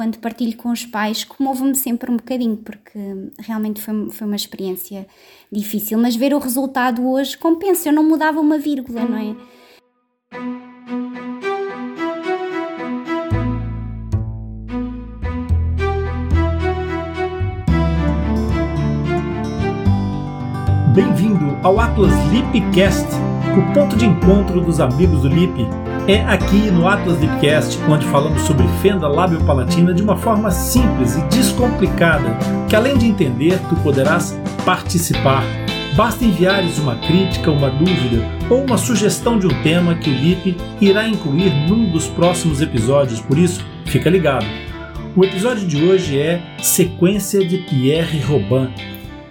quando partilho com os pais, comovo-me sempre um bocadinho, porque realmente foi, foi uma experiência difícil. Mas ver o resultado hoje compensa, eu não mudava uma vírgula, não é? Bem-vindo ao Atlas Lipcast, o ponto de encontro dos amigos do Lip é aqui no Atlas Deepcast, onde falamos sobre fenda lábio-palatina de uma forma simples e descomplicada, que além de entender, tu poderás participar. Basta enviares uma crítica, uma dúvida ou uma sugestão de um tema que o Lip irá incluir num dos próximos episódios, por isso, fica ligado. O episódio de hoje é Sequência de Pierre Robin.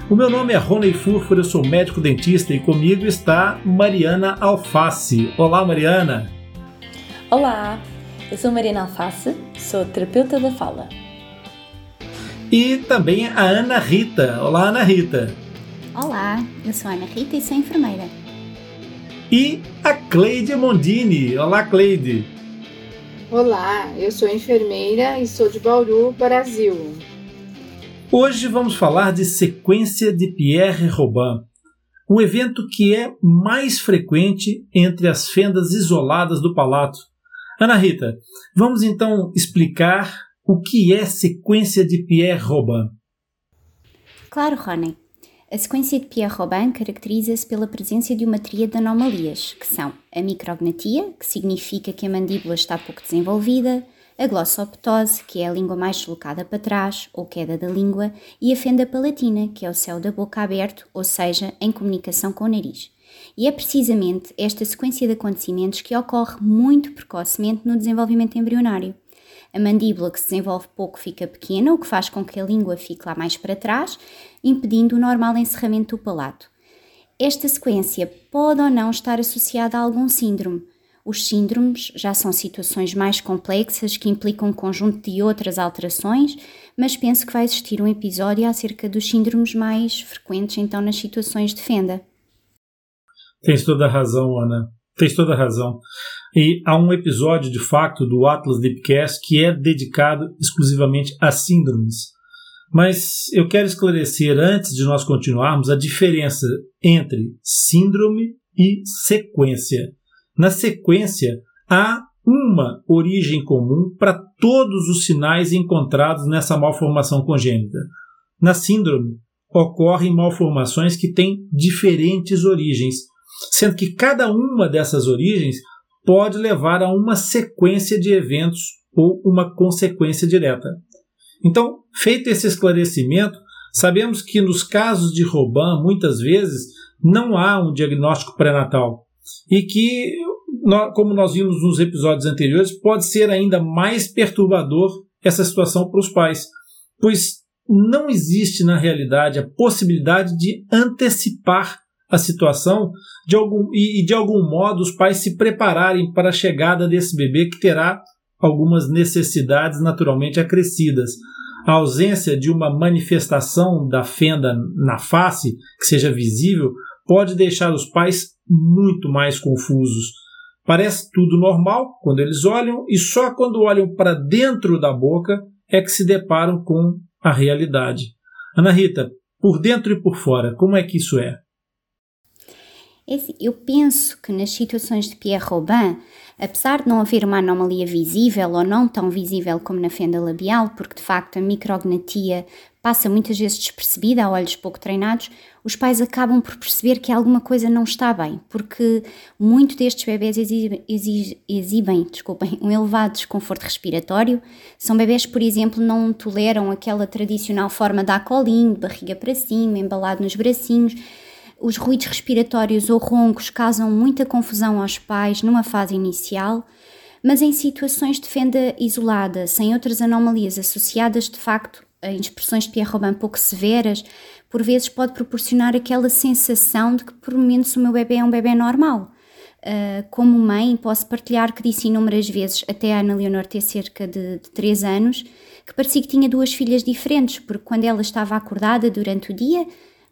O meu nome é Rony Furfur, eu sou médico dentista e comigo está Mariana Alface. Olá, Mariana! Olá, eu sou Marina Alface, sou terapeuta da fala. E também a Ana Rita. Olá, Ana Rita. Olá, eu sou a Ana Rita e sou enfermeira. E a Cleide Mondini. Olá, Cleide. Olá, eu sou enfermeira e sou de Bauru, Brasil. Hoje vamos falar de sequência de Pierre Robin, um evento que é mais frequente entre as fendas isoladas do palato Ana Rita, vamos então explicar o que é sequência de Pierre Robin. Claro, Rony. A sequência de Pierre Robin caracteriza-se pela presença de uma tríade de anomalias, que são a micrognatia, que significa que a mandíbula está pouco desenvolvida, a glossoptose, que é a língua mais deslocada para trás, ou queda da língua, e a fenda palatina, que é o céu da boca aberto, ou seja, em comunicação com o nariz. E é precisamente esta sequência de acontecimentos que ocorre muito precocemente no desenvolvimento embrionário. A mandíbula que se desenvolve pouco fica pequena, o que faz com que a língua fique lá mais para trás, impedindo o normal encerramento do palato. Esta sequência pode ou não estar associada a algum síndrome. Os síndromes já são situações mais complexas que implicam um conjunto de outras alterações, mas penso que vai existir um episódio acerca dos síndromes mais frequentes então nas situações de fenda. Tens toda a razão, Ana. Tens toda a razão. E há um episódio, de fato, do Atlas Deepcast que é dedicado exclusivamente a síndromes. Mas eu quero esclarecer, antes de nós continuarmos, a diferença entre síndrome e sequência. Na sequência, há uma origem comum para todos os sinais encontrados nessa malformação congênita. Na síndrome, ocorrem malformações que têm diferentes origens, sendo que cada uma dessas origens pode levar a uma sequência de eventos ou uma consequência direta. Então, feito esse esclarecimento, sabemos que nos casos de Robin, muitas vezes, não há um diagnóstico pré-natal e que, como nós vimos nos episódios anteriores, pode ser ainda mais perturbador essa situação para os pais, pois não existe na realidade a possibilidade de antecipar a situação de algum, e, e, de algum modo os pais se prepararem para a chegada desse bebê que terá algumas necessidades naturalmente acrescidas. A ausência de uma manifestação da fenda na face que seja visível pode deixar os pais muito mais confusos. Parece tudo normal quando eles olham e só quando olham para dentro da boca é que se deparam com a realidade. Ana Rita, por dentro e por fora, como é que isso é? É assim, eu penso que nas situações de Pierre Robin, apesar de não haver uma anomalia visível ou não tão visível como na fenda labial, porque de facto a micrognatia passa muitas vezes despercebida a olhos pouco treinados, os pais acabam por perceber que alguma coisa não está bem, porque muito destes bebés exibem, exibem desculpem, um elevado desconforto respiratório. São bebés, por exemplo, não toleram aquela tradicional forma de acolinho, de barriga para cima, embalado nos bracinhos os ruídos respiratórios ou roncos causam muita confusão aos pais numa fase inicial, mas em situações de fenda isolada, sem outras anomalias associadas de facto a expressões de Pierre Robin pouco severas, por vezes pode proporcionar aquela sensação de que por menos o meu bebê é um bebê normal. Uh, como mãe, posso partilhar que disse inúmeras vezes, até a Ana Leonor ter cerca de, de 3 anos, que parecia que tinha duas filhas diferentes, porque quando ela estava acordada durante o dia,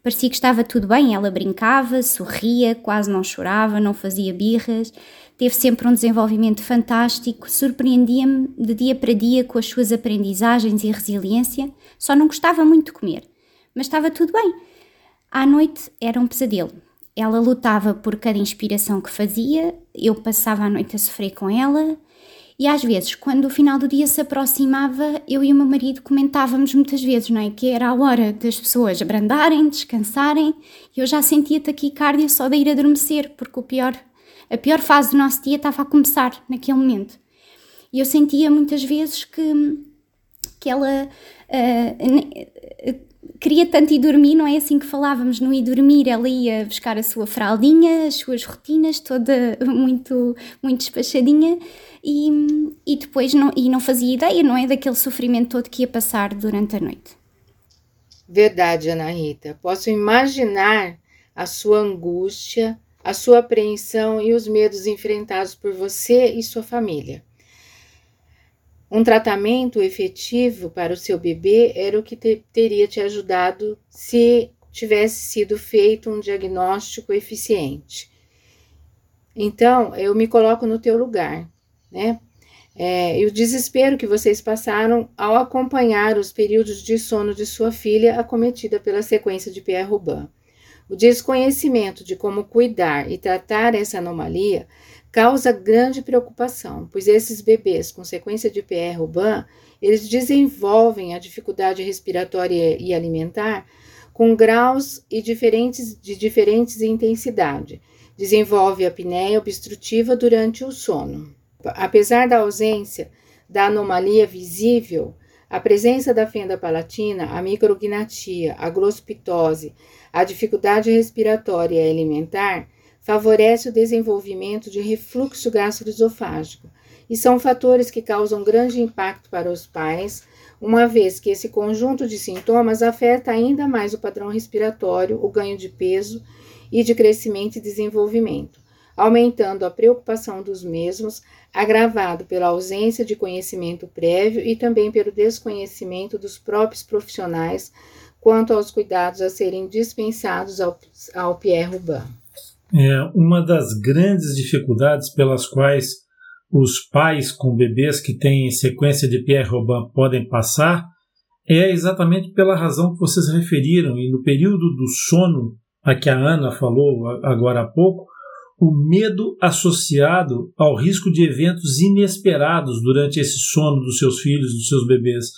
Parecia que estava tudo bem, ela brincava, sorria, quase não chorava, não fazia birras, teve sempre um desenvolvimento fantástico, surpreendia-me de dia para dia com as suas aprendizagens e resiliência, só não gostava muito de comer. Mas estava tudo bem. À noite era um pesadelo. Ela lutava por cada inspiração que fazia, eu passava a noite a sofrer com ela, e às vezes, quando o final do dia se aproximava, eu e o meu marido comentávamos muitas vezes, não é? Que era a hora das pessoas abrandarem, descansarem, e eu já sentia taquicardia só de ir adormecer, porque o pior, a pior fase do nosso dia estava a começar naquele momento. E eu sentia muitas vezes que, que ela uh, queria tanto ir dormir, não é assim que falávamos, no ir dormir, ela ia buscar a sua fraldinha, as suas rotinas, toda muito, muito despachadinha, e, e depois não, e não fazia ideia, não é, daquele sofrimento todo que ia passar durante a noite. Verdade, Ana Rita. Posso imaginar a sua angústia, a sua apreensão e os medos enfrentados por você e sua família. Um tratamento efetivo para o seu bebê era o que te, teria te ajudado se tivesse sido feito um diagnóstico eficiente. Então, eu me coloco no teu lugar, né? É, e o desespero que vocês passaram ao acompanhar os períodos de sono de sua filha acometida pela sequência de Pierre Robin. O desconhecimento de como cuidar e tratar essa anomalia causa grande preocupação, pois esses bebês com sequência de PR Robin, eles desenvolvem a dificuldade respiratória e alimentar com graus e diferentes, de diferentes intensidade. Desenvolve a apneia obstrutiva durante o sono. Apesar da ausência da anomalia visível, a presença da fenda palatina, a micrognatia, a glospitose, a dificuldade respiratória e alimentar favorece o desenvolvimento de refluxo gastroesofágico e são fatores que causam grande impacto para os pais, uma vez que esse conjunto de sintomas afeta ainda mais o padrão respiratório, o ganho de peso e de crescimento e desenvolvimento, aumentando a preocupação dos mesmos, agravado pela ausência de conhecimento prévio e também pelo desconhecimento dos próprios profissionais quanto aos cuidados a serem dispensados ao, ao Pierre Robin. É, uma das grandes dificuldades pelas quais os pais com bebês que têm sequência de Pierre Robin podem passar é exatamente pela razão que vocês referiram, e no período do sono, a que a Ana falou agora há pouco, o medo associado ao risco de eventos inesperados durante esse sono dos seus filhos, dos seus bebês.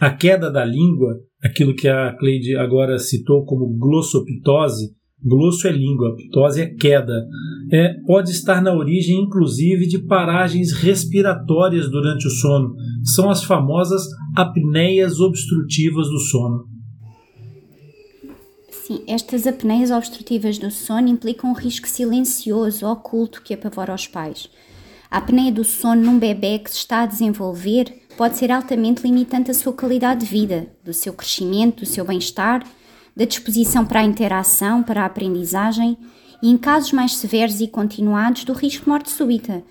A queda da língua, aquilo que a Cleide agora citou como glossopitose, Glosso é língua, ptose é queda. É, pode estar na origem, inclusive, de paragens respiratórias durante o sono. São as famosas apneias obstrutivas do sono. Sim, estas apneias obstrutivas do sono implicam um risco silencioso, oculto, que apavora os pais. A apneia do sono num bebê que se está a desenvolver pode ser altamente limitante à sua qualidade de vida, do seu crescimento, do seu bem-estar da disposição para a interação, para a aprendizagem e, em casos mais severos e continuados, do risco de morte súbita.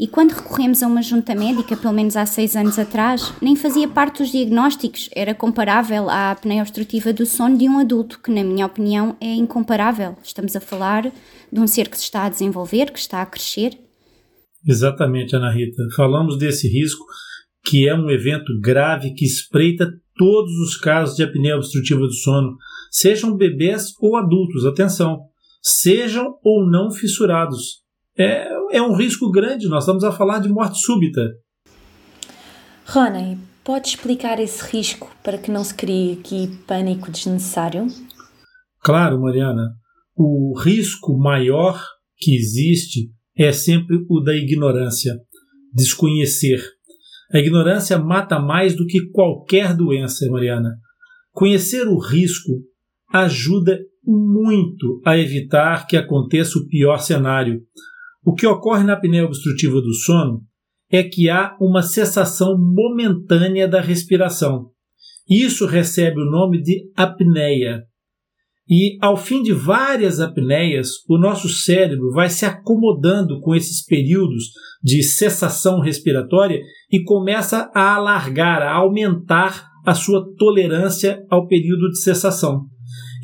E quando recorremos a uma junta médica, pelo menos há seis anos atrás, nem fazia parte dos diagnósticos, era comparável à apneia obstrutiva do sono de um adulto, que, na minha opinião, é incomparável. Estamos a falar de um ser que se está a desenvolver, que está a crescer. Exatamente, Ana Rita. Falamos desse risco, que é um evento grave que espreita todos os casos de apneia obstrutiva do sono, sejam bebês ou adultos, atenção, sejam ou não fissurados. É, é um risco grande, nós estamos a falar de morte súbita. Rony, pode explicar esse risco para que não se crie aqui pânico desnecessário? Claro, Mariana. O risco maior que existe é sempre o da ignorância, desconhecer. A ignorância mata mais do que qualquer doença, Mariana. Conhecer o risco ajuda muito a evitar que aconteça o pior cenário. O que ocorre na apneia obstrutiva do sono é que há uma cessação momentânea da respiração. Isso recebe o nome de apneia. E ao fim de várias apneias, o nosso cérebro vai se acomodando com esses períodos de cessação respiratória e começa a alargar, a aumentar a sua tolerância ao período de cessação.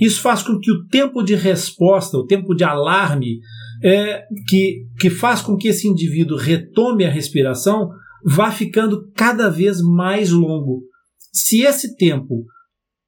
Isso faz com que o tempo de resposta, o tempo de alarme, é, que, que faz com que esse indivíduo retome a respiração, vá ficando cada vez mais longo. Se esse tempo,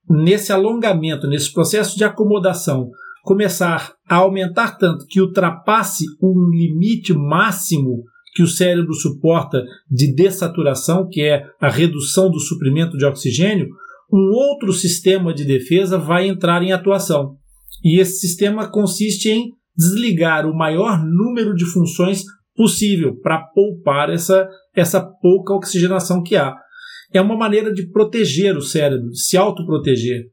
nesse alongamento, nesse processo de acomodação, começar a aumentar tanto que ultrapasse um limite máximo que o cérebro suporta de dessaturação, que é a redução do suprimento de oxigênio, um outro sistema de defesa vai entrar em atuação. E esse sistema consiste em desligar o maior número de funções possível para poupar essa, essa pouca oxigenação que há. É uma maneira de proteger o cérebro, de se autoproteger.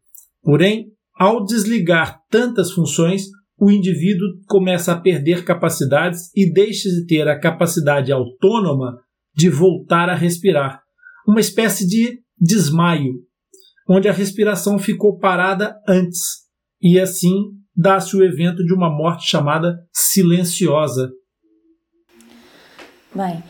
Porém, ao desligar tantas funções, o indivíduo começa a perder capacidades e deixa de ter a capacidade autônoma de voltar a respirar. Uma espécie de desmaio, onde a respiração ficou parada antes, e assim dá-se o evento de uma morte chamada silenciosa. Bem,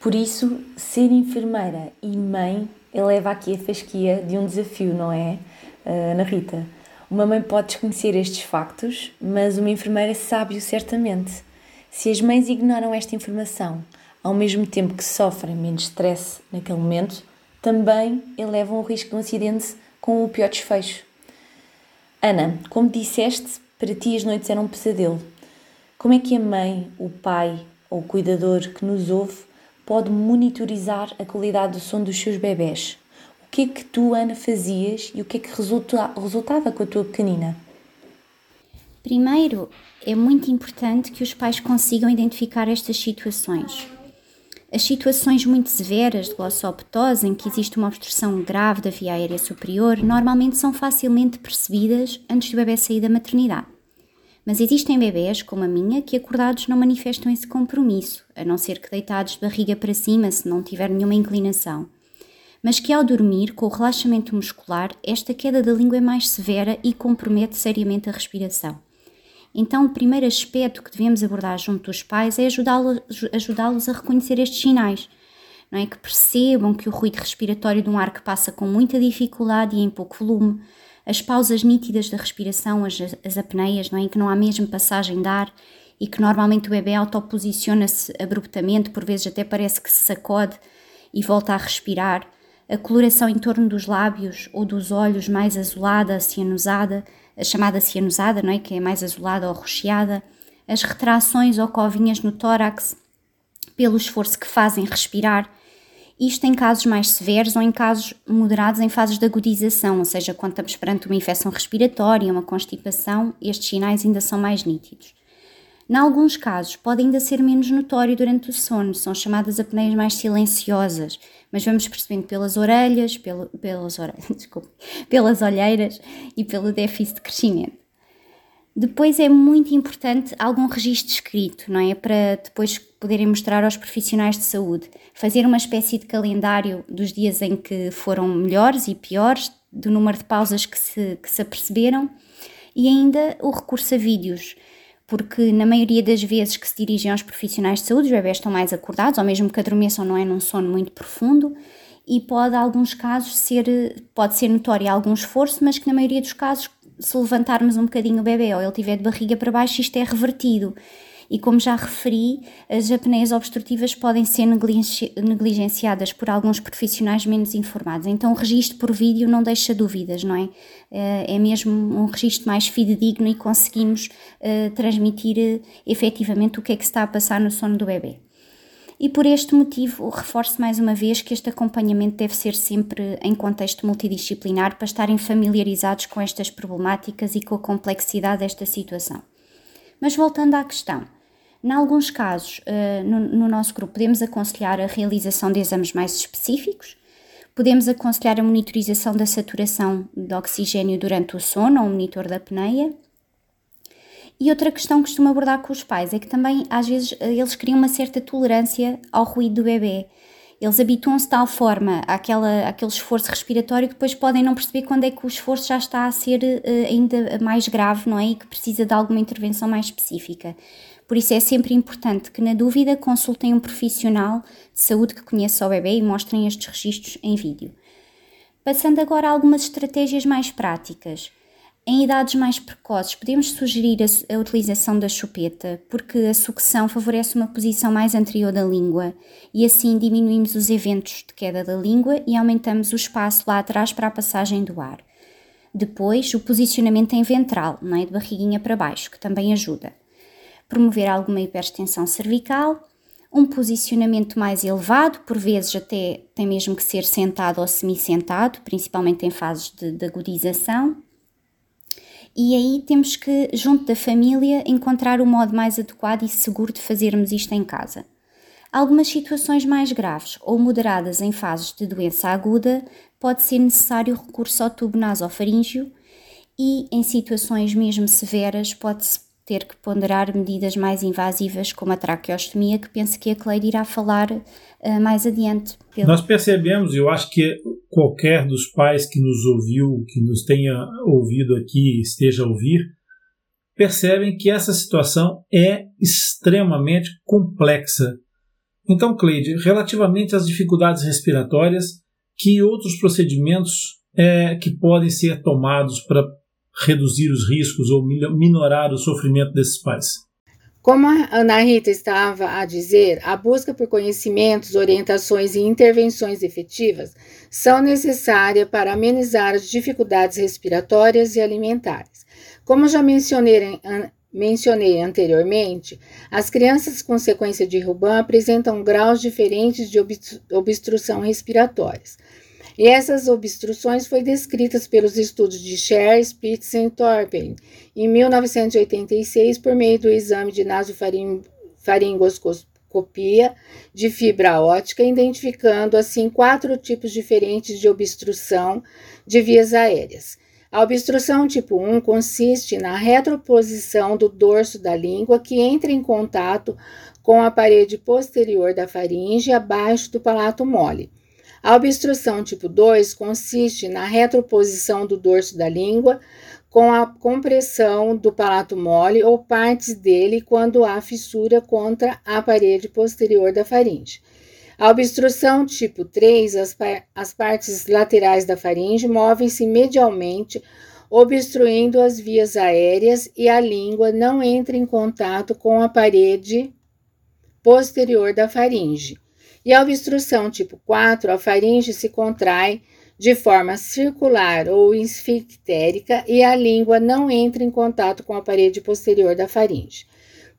por isso, ser enfermeira e mãe eleva aqui a fasquia de um desafio, não é, Ana Rita? Uma mãe pode desconhecer estes factos, mas uma enfermeira sabe-o certamente. Se as mães ignoram esta informação, ao mesmo tempo que sofrem menos stress naquele momento, também elevam o risco de um acidente com o pior desfecho. Ana, como disseste, para ti as noites eram um pesadelo. Como é que a mãe, o pai ou o cuidador que nos ouve pode monitorizar a qualidade do sono dos seus bebés? O que é que tu, Ana, fazias e o que é que resulta, resultava com a tua pequenina? Primeiro, é muito importante que os pais consigam identificar estas situações. As situações muito severas de glossoptose, em que existe uma obstrução grave da via aérea superior, normalmente são facilmente percebidas antes do bebê sair da maternidade. Mas existem bebés, como a minha, que acordados não manifestam esse compromisso, a não ser que deitados de barriga para cima se não tiver nenhuma inclinação mas que ao dormir, com o relaxamento muscular, esta queda da língua é mais severa e compromete seriamente a respiração. Então, o primeiro aspecto que devemos abordar junto dos pais é ajudá-los ajudá a reconhecer estes sinais. Não é que percebam que o ruído respiratório de um ar que passa com muita dificuldade e em pouco volume, as pausas nítidas da respiração, as, as apneias, não é? que não há mesmo passagem de ar e que normalmente o bebê autoposiciona-se abruptamente, por vezes até parece que se sacode e volta a respirar a coloração em torno dos lábios ou dos olhos mais azulada, cianusada, a chamada cianusada, não é? que é mais azulada ou rocheada, as retrações ou covinhas no tórax, pelo esforço que fazem respirar, isto em casos mais severos ou em casos moderados em fases de agudização, ou seja, quando estamos perante uma infecção respiratória, uma constipação, estes sinais ainda são mais nítidos. Em alguns casos, pode ainda ser menos notório durante o sono, são chamadas apneias mais silenciosas, mas vamos percebendo pelas orelhas, pelo, pelas, orelhas desculpa, pelas olheiras e pelo déficit de crescimento. Depois é muito importante algum registro escrito, não é? Para depois poderem mostrar aos profissionais de saúde. Fazer uma espécie de calendário dos dias em que foram melhores e piores, do número de pausas que se, que se aperceberam e ainda o recurso a vídeos porque na maioria das vezes que se dirigem aos profissionais de saúde, os bebés estão mais acordados, ou mesmo que adormeçam não é? Num sono muito profundo, e pode, em alguns casos, ser, pode ser notório algum esforço, mas que na maioria dos casos, se levantarmos um bocadinho o bebê ou ele tiver de barriga para baixo, isto é revertido e como já referi, as apneias obstrutivas podem ser negligenciadas por alguns profissionais menos informados. Então, o registro por vídeo não deixa dúvidas, não é? Eh, é mesmo um registro mais fidedigno e conseguimos uh, transmitir uh, efetivamente o que é que está a passar no sono do bebê. E por este motivo, reforço mais uma vez que este acompanhamento deve ser sempre em contexto multidisciplinar para estarem familiarizados com estas problemáticas e com a complexidade desta situação. Mas voltando à questão, em alguns casos, uh, no, no, nosso grupo, podemos aconselhar a realização de exames mais específicos, podemos aconselhar a monitorização da saturação de oxigênio durante o sono, ou um monitor da apneia. E outra questão que costumo abordar com os pais é que também, às vezes, eles criam uma certa tolerância ao ruído do bebê. Eles habituam-se de tal forma àquela, àquele esforço respiratório que depois podem não perceber quando é que o esforço já está a ser uh, ainda mais grave, não é? E que precisa de alguma intervenção mais específica. Por isso é sempre importante que, na dúvida, consultem um profissional de saúde que conheça o bebê e mostrem estes registros em vídeo. Passando agora a algumas estratégias mais práticas. Em idades mais precoces, podemos sugerir a, a, utilização da chupeta, porque a sucção favorece uma posição mais anterior da língua e assim diminuímos os eventos de queda da língua e aumentamos o espaço lá atrás para a passagem do ar. Depois, o posicionamento em ventral, não é de barriguinha para baixo, que também ajuda. Promover alguma hiperextensão cervical, um posicionamento mais elevado, por vezes até tem mesmo que ser sentado ou semi-sentado, principalmente em fases de, de agudização e aí temos que, junto da família, encontrar o modo mais adequado e seguro de fazermos isto em casa. Algumas situações mais graves ou moderadas em fases de doença aguda pode ser necessário recurso ao tubo nasofaríngeo e em situações mesmo severas pode-se ter que ponderar medidas mais invasivas como a traqueostomia, que penso que a Cleide irá falar uh, mais adiante. Pelo... Nós percebemos, eu acho que qualquer dos pais que nos ouviu, que nos tenha ouvido aqui, esteja a ouvir, percebem que essa situação é extremamente complexa. Então, Cleide, relativamente às dificuldades respiratórias, que outros procedimentos é, que podem ser tomados para reduzir os riscos ou minorar o sofrimento desses pais? Como a Ana Rita estava a dizer, a busca por conhecimentos, orientações e intervenções efetivas são necessárias para amenizar as dificuldades respiratórias e alimentares. Como já mencionei, mencionei anteriormente, as crianças com sequência de Ruban apresentam graus diferentes de obstrução respiratórias. E essas obstruções foram descritas pelos estudos de Scher, Spitz e Thorpen em 1986 por meio do exame de nasofaringoscopia de fibra óptica, identificando assim quatro tipos diferentes de obstrução de vias aéreas. A obstrução tipo 1 consiste na retroposição do dorso da língua que entra em contato com a parede posterior da faringe abaixo do palato mole. A obstrução tipo 2 consiste na retroposição do dorso da língua com a compressão do palato mole ou partes dele quando há fissura contra a parede posterior da faringe. A obstrução tipo 3, as, as partes laterais da faringe movem-se medialmente, obstruindo as vias aéreas e a língua não entra em contato com a parede posterior da faringe. E a obstrução tipo 4, a faringe se contrai de forma circular ou esfictérica e a língua não entra em contato com a parede posterior da faringe.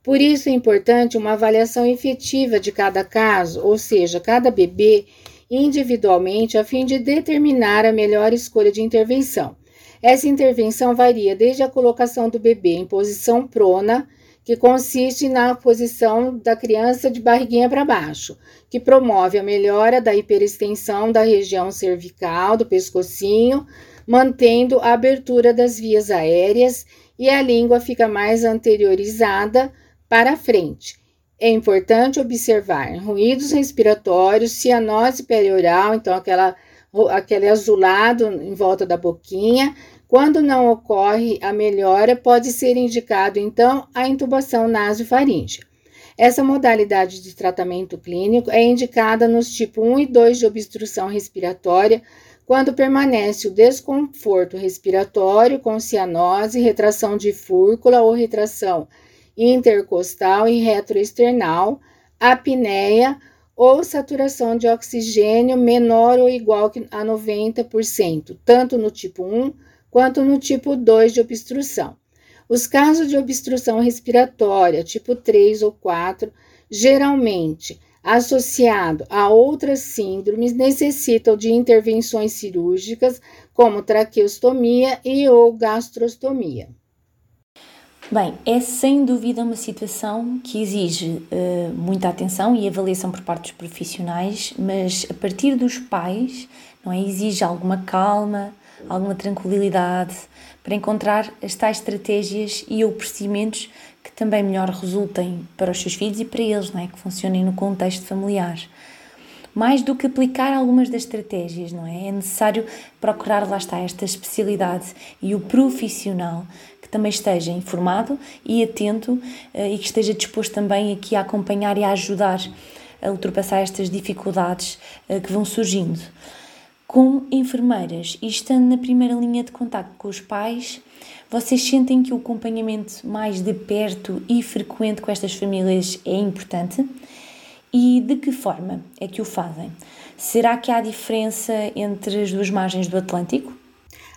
Por isso é importante uma avaliação efetiva de cada caso, ou seja, cada bebê individualmente, a fim de determinar a melhor escolha de intervenção. Essa intervenção varia desde a colocação do bebê em posição prona que consiste na posição da criança de barriguinha para baixo, que promove a melhora da hiperextensão da região cervical, do pescocinho, mantendo a abertura das vias aéreas e a língua fica mais anteriorizada para frente. É importante observar ruídos respiratórios, cianose perioral, então aquela, aquele azulado em volta da boquinha, quando não ocorre a melhora, pode ser indicado então a intubação nasofaríngea. Essa modalidade de tratamento clínico é indicada nos tipos 1 e 2 de obstrução respiratória, quando permanece o desconforto respiratório com cianose, retração de fúrcula ou retração intercostal e retroesternal, apneia ou saturação de oxigênio menor ou igual a 90%, tanto no tipo 1 quanto no tipo 2 de obstrução. Os casos de obstrução respiratória, tipo 3 ou 4, geralmente associado a outras síndromes, necessitam de intervenções cirúrgicas, como traqueostomia e ou gastrostomia. Bem, é sem dúvida uma situação que exige uh, muita atenção e avaliação por parte dos profissionais, mas a partir dos pais, não é? Exige alguma calma, alguma tranquilidade para encontrar as tais estratégias e ou procedimentos que também melhor resultem para os seus filhos e para eles, não é? que funcionem no contexto familiar. Mais do que aplicar algumas das estratégias, não é? É necessário procurar, lá está, esta especialidade e o profissional que também esteja informado e atento eh, e que esteja disposto também aqui a acompanhar e a ajudar a ultrapassar estas dificuldades eh, que vão surgindo. Como enfermeiras e estando na primeira linha de contato com os pais, vocês sentem que o acompanhamento mais de perto e frequente com estas famílias é importante? E de que forma é que o fazem? Será que há diferença entre as duas margens do Atlântico?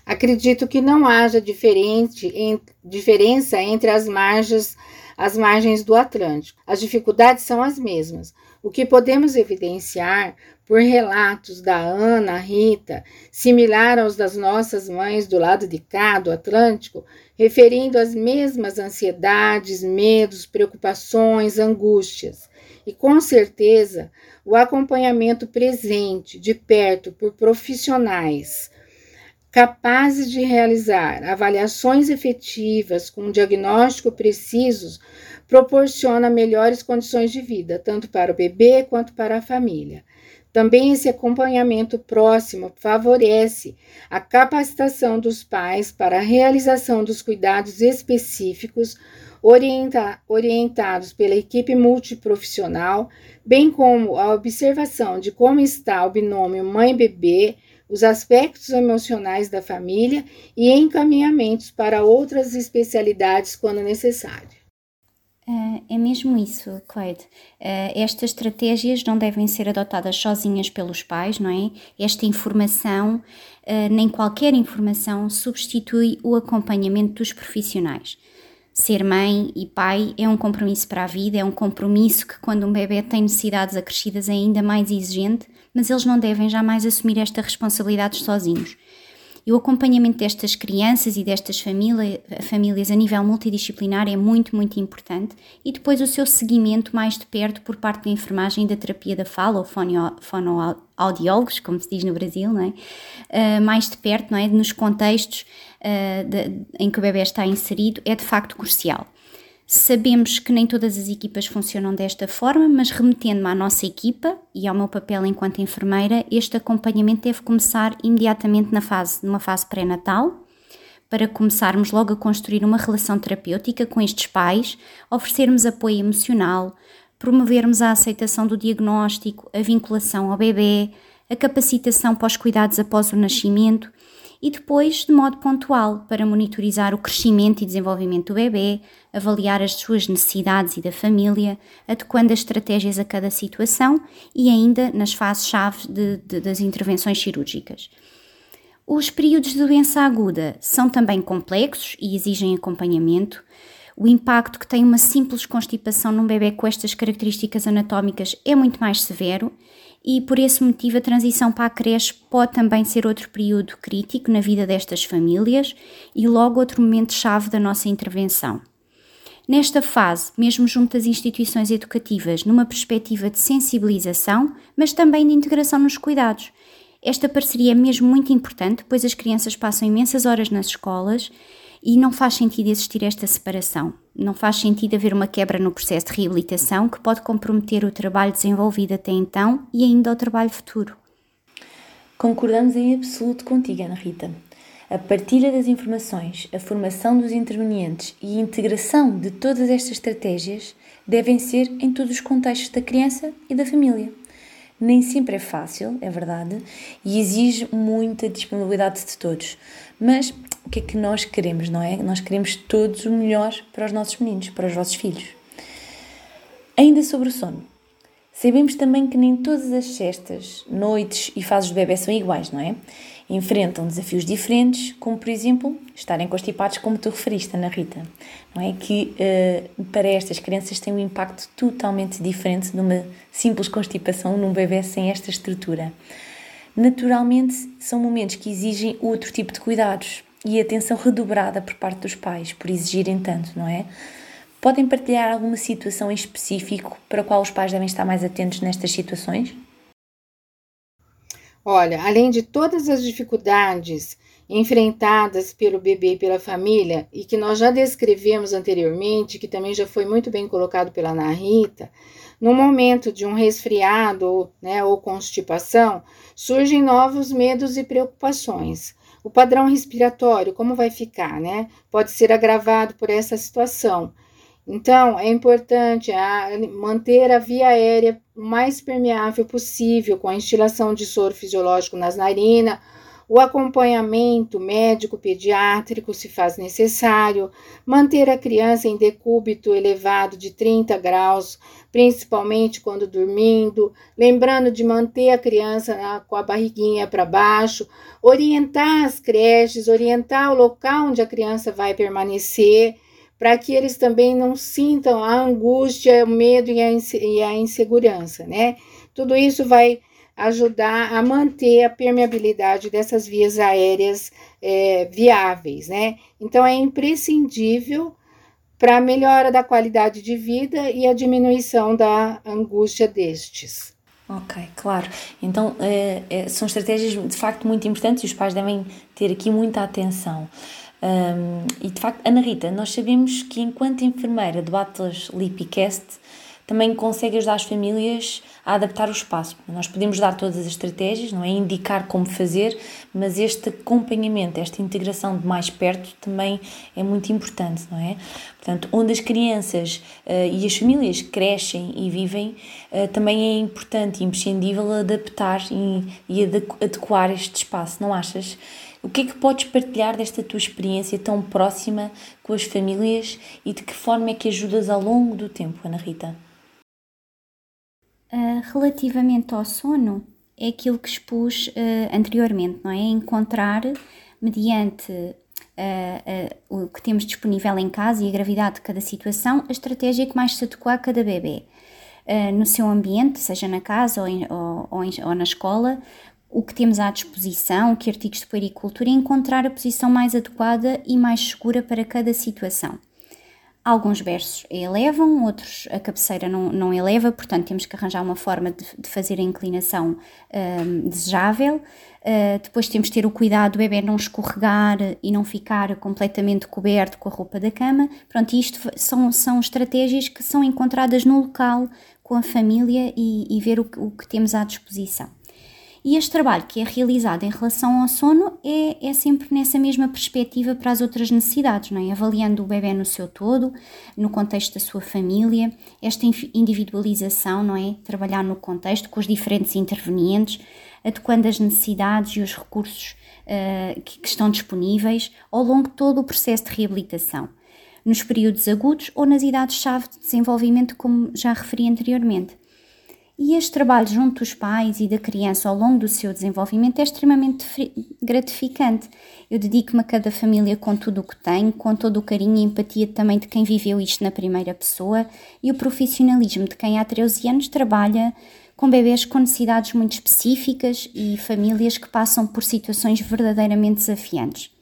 Acredito que não haja diferente, em, diferença entre as margens, as margens do Atlântico. As dificuldades são as mesmas. O que podemos evidenciar por relatos da Ana, Rita, similar aos das nossas mães do lado de cá do Atlântico, referindo as mesmas ansiedades, medos, preocupações, angústias. E com certeza, o acompanhamento presente, de perto, por profissionais capazes de realizar avaliações efetivas com diagnóstico precisos, proporciona melhores condições de vida, tanto para o bebê quanto para a família. Também esse acompanhamento próximo favorece a capacitação dos pais para a realização dos cuidados específicos orienta orientados pela equipe multiprofissional, bem como a observação de como está o binômio mãe-bebê, os aspectos emocionais da família e encaminhamentos para outras especialidades quando necessário. Uh, é mesmo isso, Cleide. Uh, estas estratégias não devem ser adotadas sozinhas pelos pais, não é? Esta informação, uh, nem qualquer informação, substitui o acompanhamento dos profissionais. Ser mãe e pai é um compromisso para a vida, é um compromisso que, quando um bebê tem necessidades acrescidas, é ainda mais exigente, mas eles não devem jamais assumir esta responsabilidade sozinhos. E o acompanhamento destas crianças e destas família, famílias a nível multidisciplinar é muito, muito importante. E depois o seu seguimento mais de perto por parte da enfermagem e da terapia da fala, ou fonoaudiólogos, como se diz no Brasil, não é? Uh, mais de perto, não é? nos contextos uh, de, em que o bebê está inserido, é de facto crucial. Sabemos que nem todas as equipas funcionam desta forma, mas remetendo-me à nossa equipa e ao meu papel enquanto enfermeira, este acompanhamento deve começar imediatamente na fase, numa fase pré-natal, para começarmos logo a construir uma relação terapêutica com estes pais, oferecermos apoio emocional, promovermos a aceitação do diagnóstico, a vinculação ao bebê, a capacitação para os cuidados após o nascimento e depois de modo pontual para monitorizar o crescimento e desenvolvimento do bebê, avaliar as suas necessidades e da família, adequando as estratégias a cada situação e ainda nas fases-chave das intervenções cirúrgicas. Os períodos de doença aguda são também complexos e exigem acompanhamento. O impacto que tem uma simples constipação num bebê com estas características anatómicas é muito mais severo e por esse motivo a transição para a creche pode também ser outro período crítico na vida destas famílias e logo outro momento-chave da nossa intervenção. Nesta fase, mesmo junto às instituições educativas, numa perspectiva de sensibilização, mas também de integração nos cuidados. Esta parceria é mesmo muito importante, pois as crianças passam imensas horas nas escolas e não faz sentido existir esta separação. Não faz sentido haver uma quebra no processo de reabilitação que pode comprometer o trabalho desenvolvido até então e ainda o trabalho futuro. Concordamos em absoluto contigo, Ana Rita. A partilha das informações, a formação dos intervenientes e a integração de todas estas estratégias devem ser em todos os contextos da criança e da família. Nem sempre é fácil, é verdade, e exige muita disponibilidade de todos, mas o que é que nós queremos, não é? Nós queremos todos o melhor para os nossos meninos, para os vossos filhos. Ainda sobre o sono. Sabemos também que nem todas as cestas, noites e fases do bebê são iguais, não é? Enfrentam desafios diferentes, como por exemplo estarem constipados, como tu referiste, Ana Rita. Não é que uh, para estas crianças tem um impacto totalmente diferente de uma simples constipação num bebê sem esta estrutura. Naturalmente, são momentos que exigem outro tipo de cuidados, e atenção redobrada por parte dos pais por exigirem tanto, não é? Podem partilhar alguma situação em específico para a qual os pais devem estar mais atentos nestas situações? Olha, além de todas as dificuldades enfrentadas pelo bebê e pela família, e que nós já descrevemos anteriormente, que também já foi muito bem colocado pela Ana Rita, no momento de um resfriado né, ou constipação, surgem novos medos e preocupações. O padrão respiratório, como vai ficar, né? Pode ser agravado por essa situação. Então, é importante manter a via aérea o mais permeável possível, com a instilação de soro fisiológico nas narinas, o acompanhamento médico pediátrico, se faz necessário, manter a criança em decúbito elevado de 30 graus, principalmente quando dormindo, lembrando de manter a criança na, com a barriguinha para baixo, orientar as creches, orientar o local onde a criança vai permanecer, para que eles também não sintam a angústia, o medo e a, e a insegurança, né? Tudo isso vai ajudar a manter a permeabilidade dessas vias aéreas é, viáveis, né? Então é imprescindível para a melhora da qualidade de vida e a diminuição da angústia destes. Ok, claro. Então é, é, são estratégias de facto muito importantes e os pais devem ter aqui muita atenção. Um, e de facto, Ana Rita, nós sabemos que enquanto enfermeira do Atlas Lipicast também consegue ajudar as famílias a adaptar o espaço. Nós podemos dar todas as estratégias, não é? Indicar como fazer, mas este acompanhamento, esta integração de mais perto também é muito importante, não é? Portanto, onde as crianças uh, e as famílias crescem e vivem, uh, também é importante e imprescindível adaptar e, e adequar este espaço, não achas? O que é que podes partilhar desta tua experiência tão próxima com as famílias e de que forma é que ajudas ao longo do tempo, Ana Rita? Uh, relativamente ao sono, é aquilo que expus uh, anteriormente, não é? Encontrar, mediante uh, o que temos disponível em casa e a gravidade de cada situação, a estratégia que mais se adequa a cada bebê. no seu ambiente, seja na casa ou, em, ou, ou, em, ou na escola, o que temos à disposição, que artigos de puericultura, e encontrar a posição mais adequada e mais segura para cada situação. Alguns berços elevam, outros a cabeceira não, não eleva, portanto temos que arranjar uma forma de, de fazer a inclinação um, desejável. Uh, depois temos que ter o cuidado do bebê não escorregar e não ficar completamente coberto com a roupa da cama. Pronto, isto são, são estratégias que são encontradas no local com a família e, e ver o, o que temos à disposição. E este trabalho que é realizado em relação ao sono é, é sempre nessa mesma perspectiva para as outras necessidades, não é? Avaliando o bebê no seu todo, no contexto da sua família, esta individualização, não é? Trabalhar no contexto com os diferentes intervenientes, adequando as necessidades e os recursos uh, que, que estão disponíveis ao longo de todo o processo de reabilitação nos períodos agudos ou nas idades-chave de desenvolvimento, como já referi anteriormente. E este trabalho junto dos pais e da criança ao longo do seu desenvolvimento é extremamente gratificante. Eu dedico-me a cada família com tudo o que tenho, com todo o carinho e empatia também de quem viveu isto na primeira pessoa e o profissionalismo de quem há 13 anos trabalha com bebês com necessidades muito específicas e famílias que passam por situações verdadeiramente desafiantes.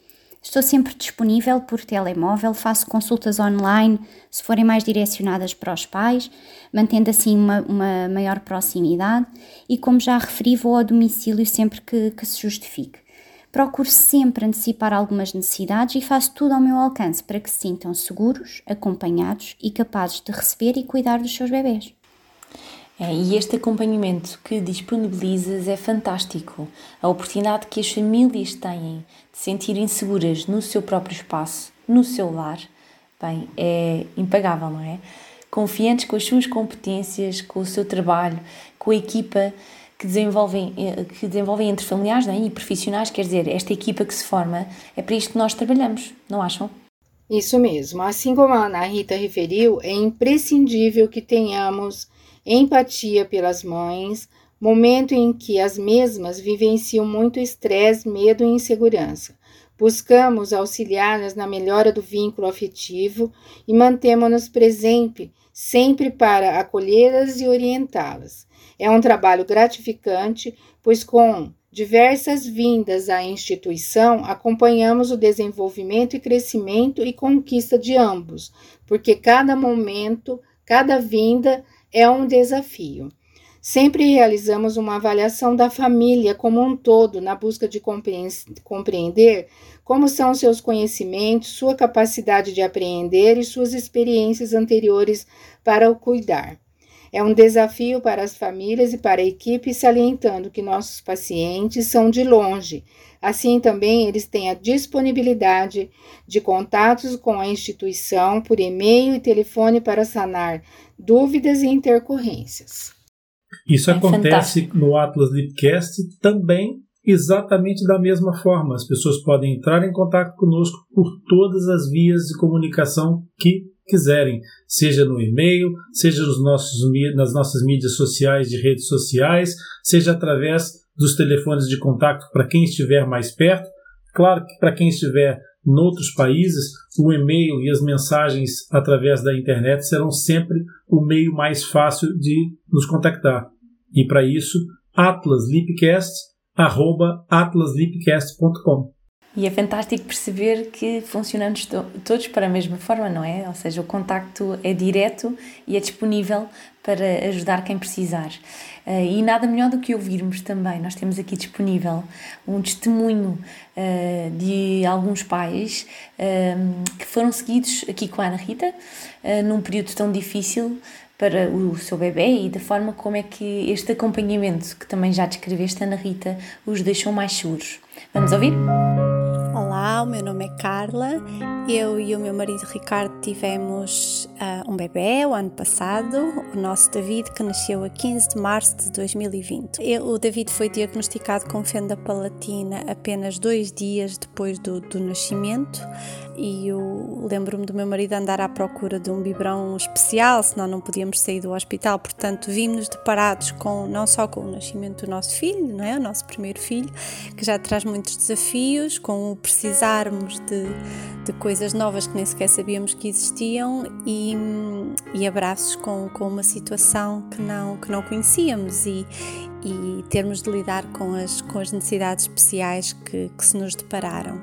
Estou sempre disponível por telemóvel, faço consultas online se forem mais direcionadas para os pais, mantendo assim uma, uma maior proximidade e, como já referi, vou ao domicílio sempre que, que se justifique. Procuro sempre antecipar algumas necessidades e faço tudo ao meu alcance para que se sintam seguros, acompanhados e capazes de receber e cuidar dos seus bebês. É, e este acompanhamento que disponibilizas é fantástico. A oportunidade que as famílias têm sentirem seguras no seu próprio espaço, no seu lar, bem, é impagável, não é? Confiantes com as suas competências, com o seu trabalho, com a equipa que desenvolvem, eh, que desenvolvem entre familiares é? e profissionais, quer dizer, esta equipa que se forma, é para isto que nós trabalhamos, não acham? Isso mesmo. Assim como a Ana Rita referiu, é imprescindível que tenhamos empatia pelas mães, momento em que as mesmas vivenciam muito estresse, medo e insegurança. Buscamos auxiliá-las na melhora do vínculo afetivo e mantemos-nos presentes sempre para acolhê-las e orientá-las. É um trabalho gratificante, pois com diversas vindas à instituição, acompanhamos o desenvolvimento e crescimento e conquista de ambos, porque cada momento, cada vinda é um desafio. Sempre realizamos uma avaliação da família como um todo, na busca de compreender como são seus conhecimentos, sua capacidade de apreender e suas experiências anteriores para o cuidar. É um desafio para as famílias e para a equipe, salientando que nossos pacientes são de longe. Assim também eles têm a disponibilidade de contatos com a instituição por e-mail e telefone para sanar dúvidas e intercorrências. Isso é acontece fantástico. no Atlas Lipcast também exatamente da mesma forma. As pessoas podem entrar em contato conosco por todas as vias de comunicação que quiserem, seja no e-mail, seja nos nossos, nas nossas mídias sociais de redes sociais, seja através dos telefones de contato para quem estiver mais perto. Claro que para quem estiver em outros países, o e-mail e as mensagens através da internet serão sempre o meio mais fácil de nos contactar. E para isso, atlaslipcast@atlaslipcast.com. E é fantástico perceber que funcionamos to todos para a mesma forma, não é? Ou seja, o contacto é direto e é disponível para ajudar quem precisar. Uh, e nada melhor do que ouvirmos também. Nós temos aqui disponível um testemunho uh, de alguns pais uh, que foram seguidos aqui com a Ana Rita num período tão difícil para o seu bebê e da forma como é que este acompanhamento, que também já descreveste, Ana Rita, os deixou mais seguros. Vamos ouvir? Olá, o meu nome é Carla. Eu e o meu marido Ricardo tivemos uh, um bebê o ano passado, o nosso David, que nasceu a 15 de março de 2020. Eu, o David foi diagnosticado com fenda palatina apenas dois dias depois do, do nascimento e eu lembro-me do meu marido andar à procura de um biberão especial, senão não podíamos sair do hospital. Portanto, vimos-nos deparados com não só com o nascimento do nosso filho, não é? o nosso primeiro filho, que já traz muitos desafios, com o precisarmos de, de coisas novas que nem sequer sabíamos que existiam e, e abraços com, com uma situação que não, que não conhecíamos e, e termos de lidar com as, com as necessidades especiais que, que se nos depararam.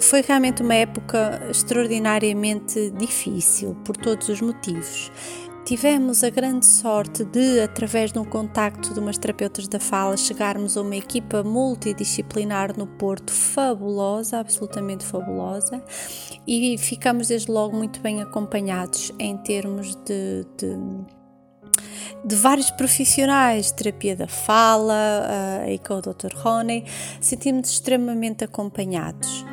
Foi realmente uma época extraordinariamente difícil, por todos os motivos. Tivemos a grande sorte de, através de um contacto de umas terapeutas da fala, chegarmos a uma equipa multidisciplinar no Porto fabulosa, absolutamente fabulosa, e ficamos desde logo muito bem acompanhados em termos de, de de vários profissionais, terapia da fala, uh, e com o Dr. Rony, sentimos-nos extremamente acompanhados.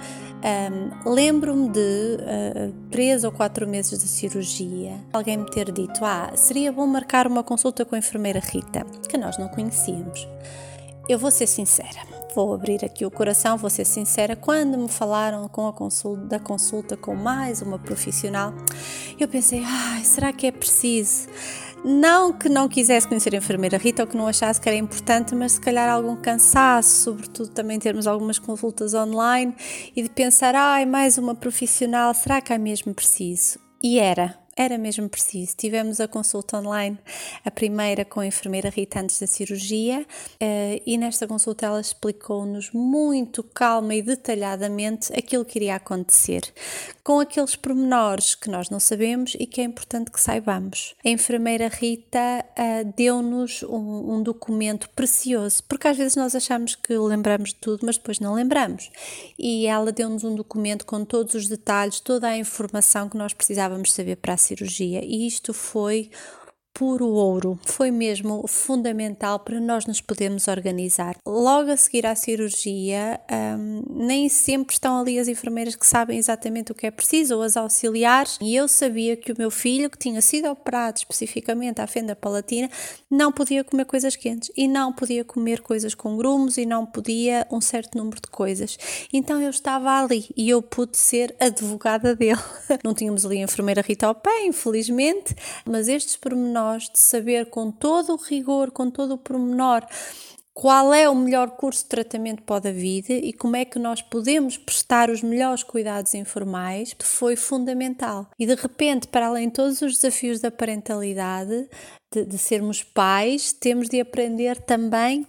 Um, Lembro-me de uh, três ou quatro meses de cirurgia, alguém me ter dito: Ah, seria bom marcar uma consulta com a enfermeira Rita, que nós não conhecíamos. Eu vou ser sincera, vou abrir aqui o coração, vou ser sincera. Quando me falaram com a consulta, da consulta com mais uma profissional, eu pensei: ah, será que é preciso? Não que não quisesse conhecer a enfermeira Rita ou que não achasse que era importante, mas se calhar algum cansaço, sobretudo também termos algumas consultas online e de pensar, ai, mais uma profissional, será que é mesmo preciso? E era, era mesmo preciso. Tivemos a consulta online, a primeira com a enfermeira Rita antes da cirurgia, eh, e nesta consulta ela explicou-nos muito calma e detalhadamente aquilo que iria acontecer, com aqueles pormenores que nós não sabemos e que é importante que saibamos. A enfermeira Rita uh, deu-nos um, um, documento precioso, porque às vezes nós achamos que lembramos de tudo, mas depois não lembramos. E ela deu-nos um documento com todos os detalhes, toda a informação que nós precisávamos saber para a cirurgia. E isto foi puro ouro. Foi mesmo fundamental para nós nos podermos organizar. Logo a seguir à cirurgia, um, nem sempre estão ali as enfermeiras que sabem exatamente o que é preciso ou as auxiliares. E eu sabia que o meu filho, que tinha sido operado especificamente à fenda palatina, não podia comer coisas quentes e não podia comer coisas com grumos e não podia um certo número de coisas. Então eu estava ali e eu pude ser advogada dele. Não tínhamos ali a enfermeira Rita ao pé, infelizmente, mas estes pormenores nós de saber com todo o rigor, com todo o pormenor, qual é o melhor curso de tratamento para a vida e como é que nós podemos prestar os melhores cuidados informais foi fundamental. E de repente, para além de todos os desafios da parentalidade, de, de sermos pais, temos de aprender também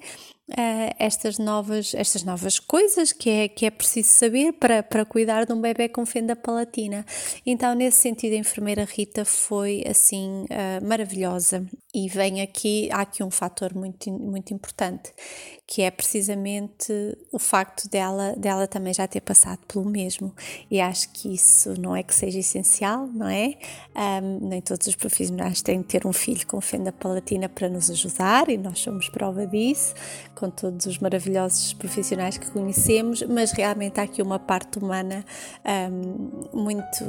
Uh, estas, novas, estas novas coisas que é, que é preciso saber para, para cuidar de um bebê com fenda palatina. Então, nesse sentido, a enfermeira Rita foi assim uh, maravilhosa. E vem aqui, há aqui um fator muito, muito importante, que é precisamente o facto dela, dela também já ter passado pelo mesmo. E acho que isso não é que seja essencial, não é? Um, nem todos os profissionais têm de ter um filho com fenda palatina para nos ajudar, e nós somos prova disso, com todos os maravilhosos profissionais que conhecemos, mas realmente há aqui uma parte humana um, muito,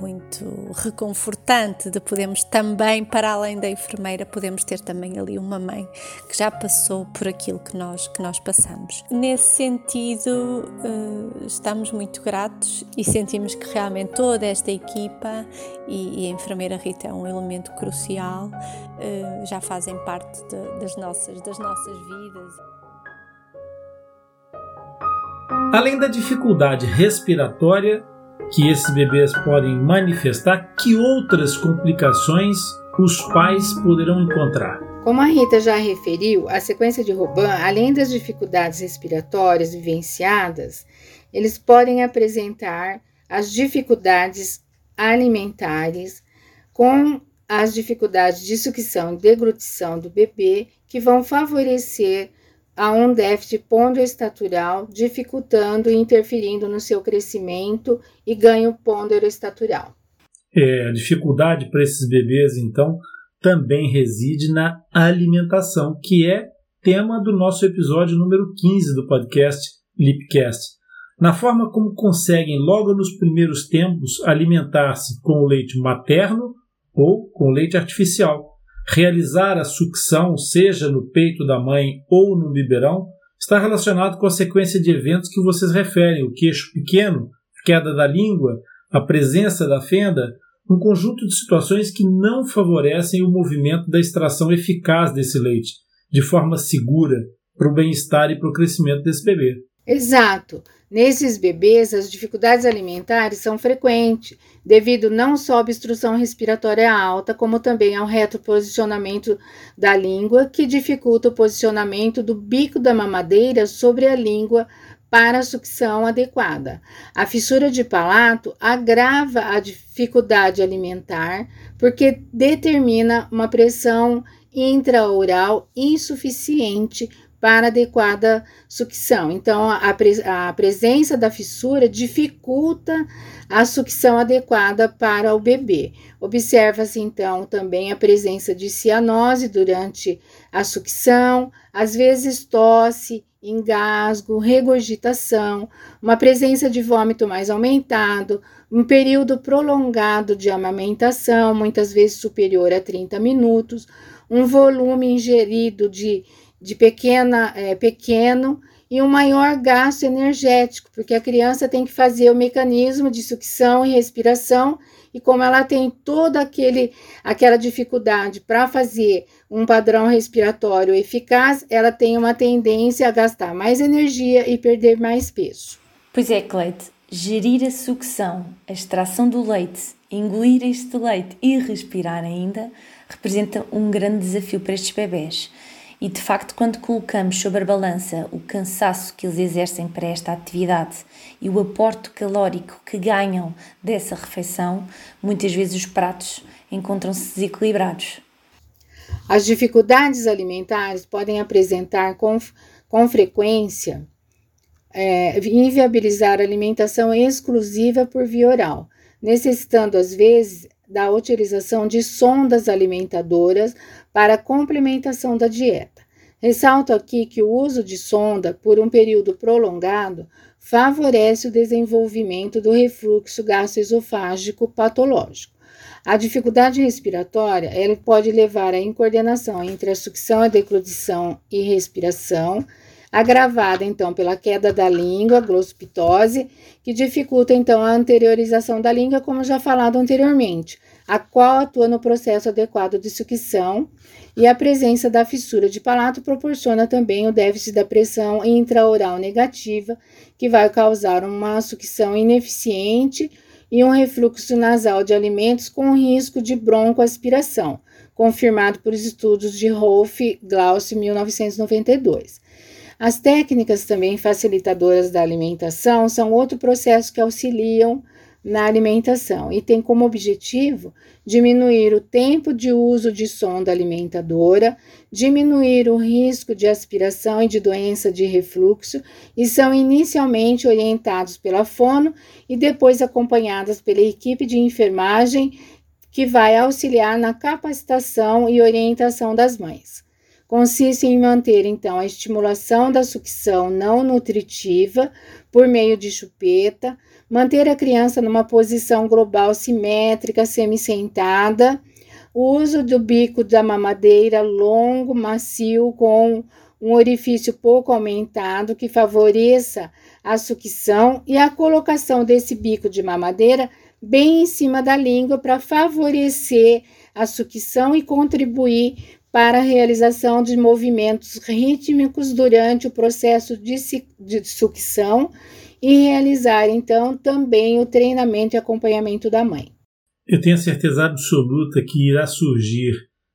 muito reconfortante de podermos também, para além da enfermeira, podemos ter também ali uma mãe que já passou por aquilo que nós, que nós passamos. Nesse sentido, uh, estamos muito gratos e sentimos que realmente toda esta equipa e, a enfermeira Rita é um elemento crucial, uh, já fazem parte de, das, nossas, das nossas vidas. Além da dificuldade respiratória que esses bebês podem manifestar, que outras complicações os pais poderão encontrar? Como a Rita já referiu, a sequência de Robin, além das dificuldades respiratórias vivenciadas, eles podem apresentar as dificuldades alimentares com as dificuldades de sucção e deglutição do bebê, que vão favorecer a um déficit ponderostatural, dificultando e interferindo no seu crescimento e ganho ponderostatural. É, a dificuldade para esses bebês, então, também reside na alimentação, que é tema do nosso episódio número 15 do podcast Lipcast. Na forma como conseguem, logo nos primeiros tempos, alimentar-se com o leite materno ou com leite artificial. Realizar a sucção, seja no peito da mãe ou no biberão, está relacionado com a sequência de eventos que vocês referem: o queixo pequeno, queda da língua, a presença da fenda, um conjunto de situações que não favorecem o movimento da extração eficaz desse leite, de forma segura, para o bem-estar e para o crescimento desse bebê. Exato. Nesses bebês, as dificuldades alimentares são frequentes, devido não só à obstrução respiratória alta, como também ao reto posicionamento da língua, que dificulta o posicionamento do bico da mamadeira sobre a língua para a sucção adequada. A fissura de palato agrava a dificuldade alimentar porque determina uma pressão intraoral insuficiente para adequada sucção. Então, a, pre a presença da fissura dificulta a sucção adequada para o bebê. Observa-se então também a presença de cianose durante a sucção, às vezes tosse, engasgo, regurgitação, uma presença de vômito mais aumentado, um período prolongado de amamentação, muitas vezes superior a 30 minutos, um volume ingerido de de pequena, é, pequeno e um maior gasto energético, porque a criança tem que fazer o mecanismo de sucção e respiração, e como ela tem toda aquele, aquela dificuldade para fazer um padrão respiratório eficaz, ela tem uma tendência a gastar mais energia e perder mais peso. Pois é, Cleide, gerir a sucção, a extração do leite, engolir este leite e respirar ainda representa um grande desafio para estes bebés. E de facto, quando colocamos sobre a balança o cansaço que eles exercem para esta atividade e o aporte calórico que ganham dessa refeição, muitas vezes os pratos encontram-se desequilibrados. As dificuldades alimentares podem apresentar com, com frequência é, inviabilizar a alimentação exclusiva por via oral, necessitando às vezes da utilização de sondas alimentadoras para complementação da dieta. Ressalto aqui que o uso de sonda por um período prolongado favorece o desenvolvimento do refluxo gastroesofágico patológico. A dificuldade respiratória ela pode levar à incoordenação entre a sucção, a decludição e respiração, agravada então pela queda da língua, glossopitose, que dificulta então a anteriorização da língua, como já falado anteriormente, a qual atua no processo adequado de sucção, e a presença da fissura de palato proporciona também o déficit da pressão intraoral negativa, que vai causar uma sucção ineficiente e um refluxo nasal de alimentos com risco de broncoaspiração, confirmado por estudos de Rolf Glauss 1992. As técnicas também facilitadoras da alimentação são outro processo que auxiliam na alimentação e tem como objetivo diminuir o tempo de uso de sonda alimentadora, diminuir o risco de aspiração e de doença de refluxo e são inicialmente orientados pela fono e depois acompanhadas pela equipe de enfermagem que vai auxiliar na capacitação e orientação das mães. Consiste em manter então a estimulação da sucção não nutritiva por meio de chupeta, manter a criança numa posição global simétrica, semi-sentada, uso do bico da mamadeira longo, macio, com um orifício pouco aumentado que favoreça a sucção e a colocação desse bico de mamadeira bem em cima da língua para favorecer a sucção e contribuir para a realização de movimentos rítmicos durante o processo de, de sucção e realizar então também o treinamento e acompanhamento da mãe. Eu tenho a certeza absoluta que irá surgir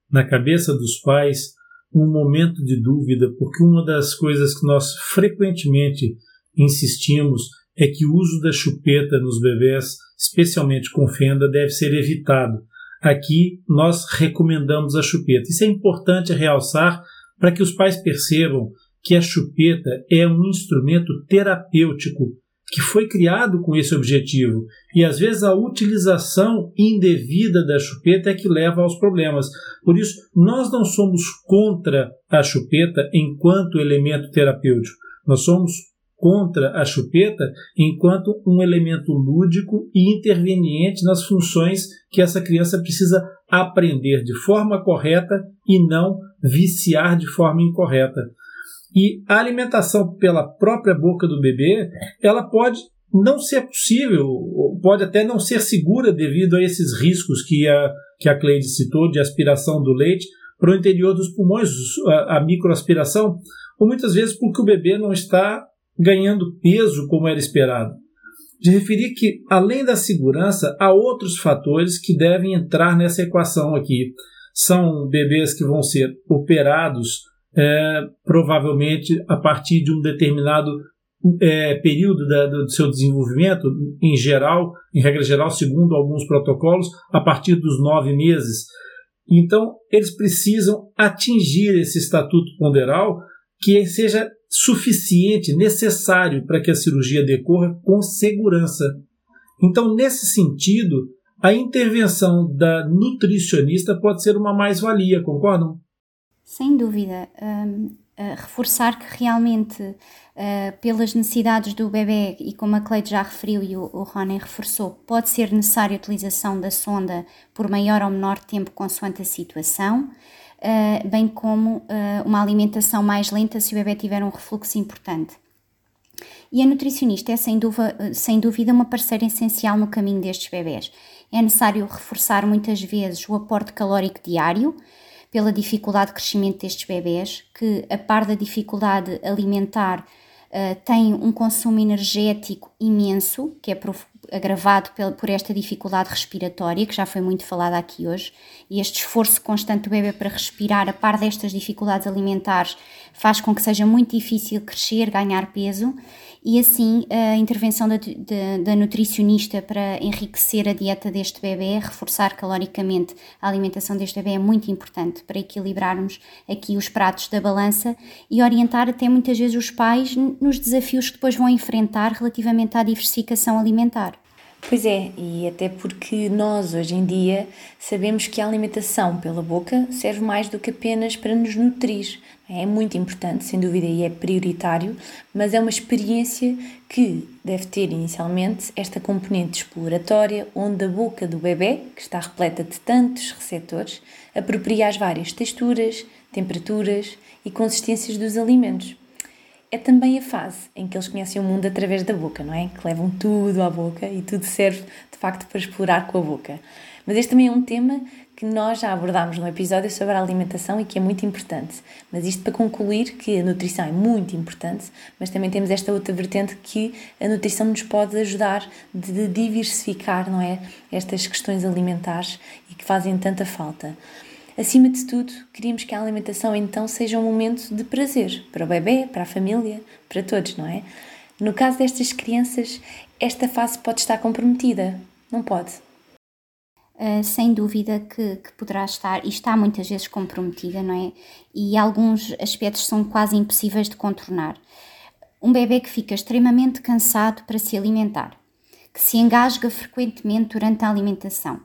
na cabeça dos pais um momento de dúvida, porque uma das coisas que nós frequentemente insistimos é que o uso da chupeta nos bebês, especialmente com fenda, deve ser evitado. Aqui nós recomendamos a chupeta. Isso é importante realçar para que os pais percebam que a chupeta é um instrumento terapêutico que foi criado com esse objetivo. E às vezes a utilização indevida da chupeta é que leva aos problemas. Por isso, nós não somos contra a chupeta enquanto elemento terapêutico. Nós somos contra a chupeta enquanto um elemento lúdico e interveniente nas funções que essa criança precisa aprender de forma correta e não viciar de forma incorreta. E a alimentação pela própria boca do bebê, ela pode não ser possível, pode até não ser segura devido a esses riscos que a, que a Cleide citou de aspiração do leite para o interior dos pulmões, a, a microaspiração, ou muitas vezes porque o bebê não está ganhando peso como era esperado. De referir que, além da segurança, há outros fatores que devem entrar nessa equação aqui. São bebês que vão ser operados é, provavelmente a partir de um determinado é, período da, do seu desenvolvimento, em geral, em regra geral, segundo alguns protocolos, a partir dos nove meses. Então, eles precisam atingir esse estatuto ponderal que seja suficiente, necessário para que a cirurgia decorra com segurança. Então, nesse sentido, a intervenção da nutricionista pode ser uma mais-valia, concordam? Sem dúvida. Um, reforçar que realmente, uh, pelas necessidades do bebê, e como a Cleide já referiu e o, o Ronen reforçou, pode ser necessária a utilização da sonda por maior ou menor tempo consoante a situação. Uh, bem como uma alimentação mais lenta se o bebê tiver um refluxo importante. E a nutricionista é sem dúvida, sem dúvida uma parceira essencial no caminho destes bebés. É necessário reforçar muitas vezes o aporte calórico diário, pela dificuldade de crescimento destes bebés, que, a par da dificuldade alimentar, uh, têm um consumo energético imenso, que é agravado por esta dificuldade respiratória, que já foi muito falada aqui hoje, e este esforço constante do bebê para respirar, a par destas dificuldades alimentares, faz com que seja muito difícil crescer, ganhar peso e assim a intervenção da, da, da, nutricionista para enriquecer a dieta deste bebê, reforçar caloricamente a alimentação deste bebê é muito importante para equilibrarmos aqui os pratos da balança e orientar até muitas vezes os pais nos desafios que depois vão enfrentar relativamente à diversificação alimentar. Pois é, e até porque nós hoje em dia sabemos que a alimentação pela boca serve mais do que apenas para nos nutrir. É muito importante, sem dúvida, e é prioritário, mas é uma experiência que deve ter inicialmente esta componente exploratória, onde a boca do bebê, que está repleta de tantos receptores, apropria as várias texturas, temperaturas e consistências dos alimentos é também a fase em que eles conhecem o mundo através da boca, não é? Que levam tudo à boca e tudo serve de facto para explorar com a boca. Mas este também é um tema que nós já abordámos no episódio sobre a alimentação e que é muito importante. Mas isto para concluir que a nutrição é muito importante, mas também temos esta outra vertente que a nutrição nos pode ajudar de diversificar, não é? Estas questões alimentares e que fazem tanta falta. Acima de tudo, queríamos que a alimentação então seja um momento de prazer para o bebê, para a família, para todos, não é? No caso destas crianças, esta fase pode estar comprometida, não pode? Uh, sem dúvida que, que, poderá estar e está muitas vezes comprometida, não é? E alguns aspectos são quase impossíveis de contornar. Um bebê que fica extremamente cansado para se alimentar, que se engasga frequentemente durante a alimentação,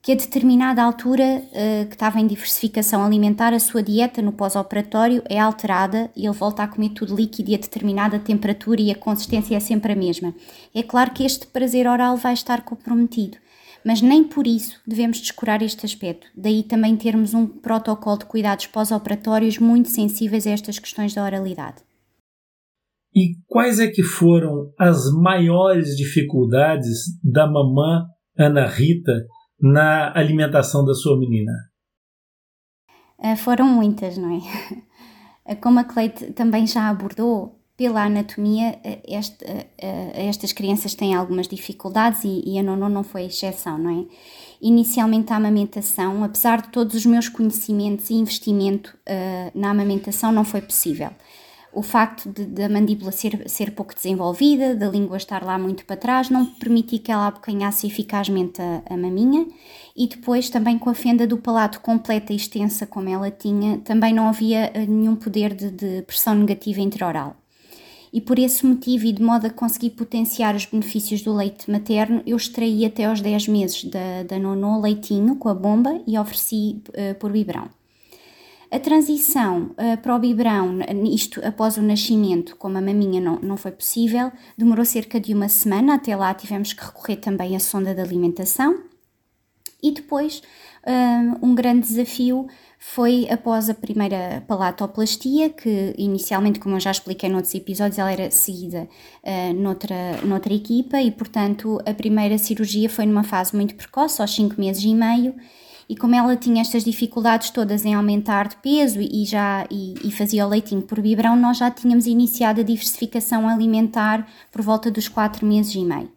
que a determinada altura uh, que estava em diversificação alimentar, a sua dieta no pós-operatório é alterada e ele volta a comer tudo líquido e a determinada temperatura e a consistência é sempre a mesma. É claro que este prazer oral vai estar comprometido, mas nem por isso devemos descurar este aspecto. Daí também termos um protocolo de cuidados pós-operatórios muito sensíveis a estas questões da oralidade. E quais é que foram as maiores dificuldades da mamã Ana Rita na alimentação da sua menina? Uh, foram muitas, não é? Como a Cleide também já abordou, pela anatomia, eh, este, estas crianças têm algumas dificuldades e, e a Nono não foi exceção, não é? Inicialmente a amamentação, apesar de todos os meus conhecimentos e investimento na amamentação, não foi possível o facto de, da mandíbula ser, ser pouco desenvolvida, da língua estar lá muito para trás, não permitia que ela abocanhasse eficazmente a, a maminha e depois também com a fenda do palato completa e extensa como ela tinha, também não havia eh, nenhum poder de, de pressão negativa interoral. E por esse motivo e de modo a conseguir potenciar os benefícios do leite materno, eu extraí até aos 10 meses da, da nonô leitinho com a bomba e ofereci uh, por biberão. A transição uh, para o biberão, isto após o nascimento, como a maminha não, não foi possível, demorou cerca de uma semana. Até lá tivemos que recorrer também à sonda de alimentação. E depois, uh, um grande desafio foi após a primeira palatoplastia, que inicialmente, como eu já expliquei noutros episódios, ela era seguida uh, noutra, noutra equipa e, portanto, a primeira cirurgia foi numa fase muito precoce, aos 5 meses e meio, e como ela tinha estas dificuldades todas em aumentar de peso e já e, e, fazia o leitinho por biberão, nós já tínhamos iniciado a diversificação alimentar por volta dos 4 meses e meio.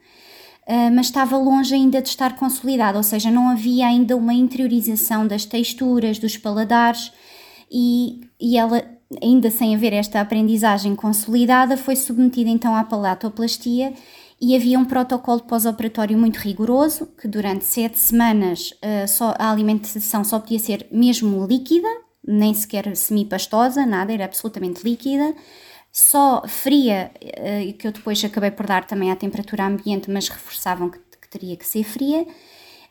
Uh, mas estava longe ainda de estar consolidada, ou seja, não havia ainda uma interiorização das texturas, dos paladares, e, e ela, ainda sem haver esta aprendizagem consolidada, foi submetida então à palatoplastia e havia um protocolo pós-operatório muito rigoroso, que durante sete semanas uh, só, a alimentação só podia ser mesmo líquida, nem sequer semi-pastosa, nada, era absolutamente líquida, só fria, uh, que eu depois acabei por dar também à temperatura ambiente, mas reforçavam que, que teria que ser fria.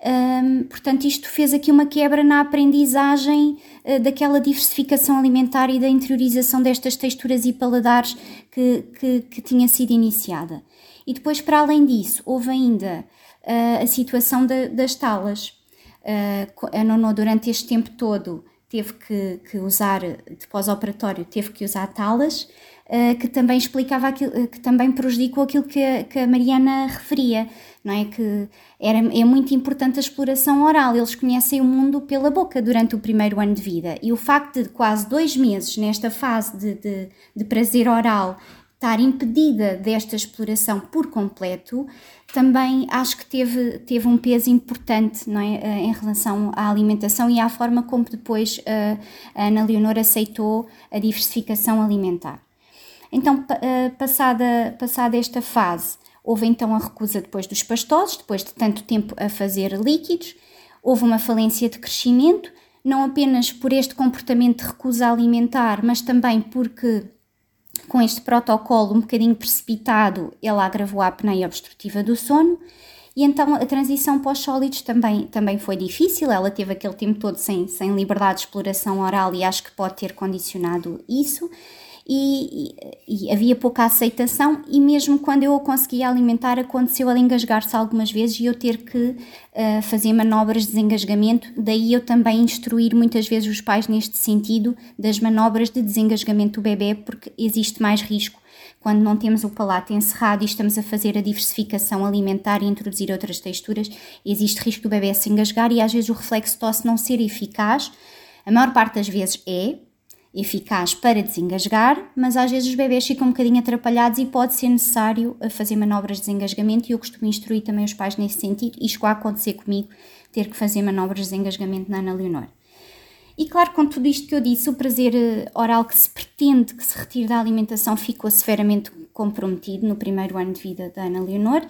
Um, portanto, isto fez aqui uma quebra na aprendizagem uh, daquela diversificação alimentar e da interiorização destas texturas e paladares que, que, que tinha sido iniciada. E depois, para além disso, houve ainda uh, a situação de, das talas. Uh, a Nono, durante este tempo todo, teve que, que usar, de pós-operatório, teve que usar talas, uh, que também explicava aquilo, que também prejudicou aquilo que a, que a Mariana referia, não é? Que era, é muito importante a exploração oral, eles conhecem o mundo pela boca durante o primeiro ano de vida. E o facto de quase dois meses nesta fase de, de, de prazer oral estar impedida desta exploração por completo, também acho que teve, teve um peso importante não é, eh, em relação à alimentação e à forma como depois uh, a Ana Leonor aceitou a diversificação alimentar. Então, uh, passada, passada esta fase, houve então a recusa depois dos pastosos, depois de tanto tempo a fazer líquidos, houve uma falência de crescimento, não apenas por este comportamento de recusa alimentar, mas também porque com este protocolo um bocadinho precipitado, ela agravou a apneia obstrutiva do sono e então a transição para os sólidos também, também foi difícil. Ela teve aquele tempo todo sem, sem liberdade de exploração oral e acho que pode ter condicionado isso e, e, e, havia pouca aceitação e mesmo quando eu a conseguia alimentar aconteceu ela engasgar-se algumas vezes e eu ter que uh, fazer manobras de desengasgamento, daí eu também instruir muitas vezes os pais neste sentido das manobras de desengasgamento do bebê porque existe mais risco quando não temos o palato encerrado e estamos a fazer a diversificação alimentar e introduzir outras texturas, existe risco do bebê se engasgar e às vezes o reflexo tosse não ser eficaz. A maior parte das vezes é, eficaz para desengasgar, mas às vezes os bebês ficam um bocadinho atrapalhados e pode ser necessário eh, fazer manobras de desengasgamento e eu costumo instruir também os pais nesse sentido e chegou acontecer comigo ter que fazer manobras de desengasgamento na Ana Leonor. E claro, com tudo isto que eu disse, o prazer eh, oral que se pretende que se retire da alimentação ficou severamente comprometido no primeiro ano de vida da Ana Leonor.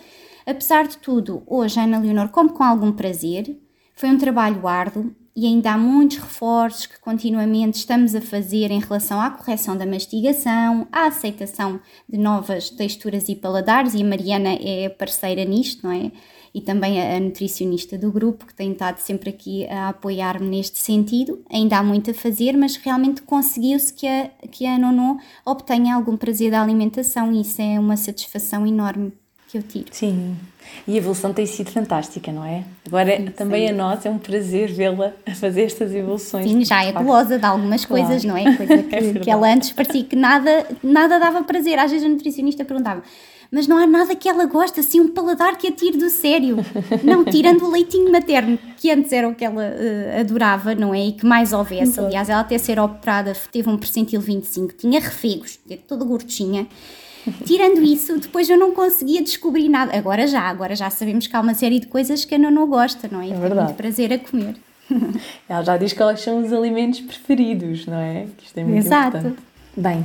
Apesar de tudo, hoje a Ana Leonor come com algum prazer. Foi um trabalho árduo e ainda há muitos reforços que continuamente estamos a fazer em relação à correção da mastigação, à aceitação de novas texturas e paladares, e a Mariana é parceira nisto, não é? e também a, nutricionista do grupo, que tem estado sempre aqui a apoiar-me neste sentido. Ainda há muito a fazer, mas realmente conseguiu-se que a, que a Nono obtenha algum prazer da alimentação e isso é uma satisfação enorme que eu tiro. Sim, e a evolução tem sido fantástica, não é? Agora sim, também sim. a nós é um prazer vê-la a fazer estas evoluções. Sim, já é gulosa de algumas claro. coisas, não é? Coisa que, é que ela antes parecia que nada, nada dava prazer. Às vezes a nutricionista perguntava mas não há nada que ela goste, assim, um paladar que a tire do sério. Não, tirando o leitinho materno, que antes era o que ela uh, adorava, não é? E que mais houvesse. Aliás, ela até ser operada teve um percentil 25, tinha refegos, toda gordinha. Tirando isso, depois eu não conseguia descobrir nada. Agora já, agora já sabemos que há uma série de coisas que a não gosta, não é? É verdade. muito prazer a comer. Ela já diz quais são os alimentos preferidos, não é? Que isto é muito Exato. importante. Bem,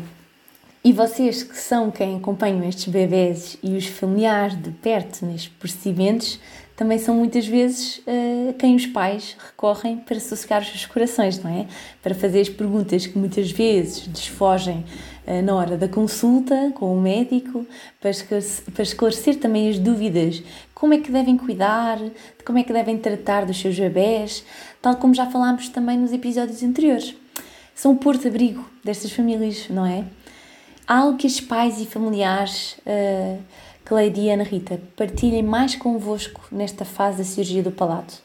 e vocês que são quem acompanham estes bebés e os familiares de perto nestes procedimentos, também são muitas vezes uh, quem os pais recorrem para sossegar os seus corações, não é? Para fazer as perguntas que muitas vezes desfogem uh, na hora da consulta com o médico, para esclarecer, para esclarecer também as dúvidas, como é que devem cuidar, de como é que devem tratar dos seus bebés, tal como já falámos também nos episódios anteriores. São o porto-abrigo destas famílias, não é? algo que os pais e familiares, uh, Cleide e Rita, partilhem mais convosco nesta fase da cirurgia do palato?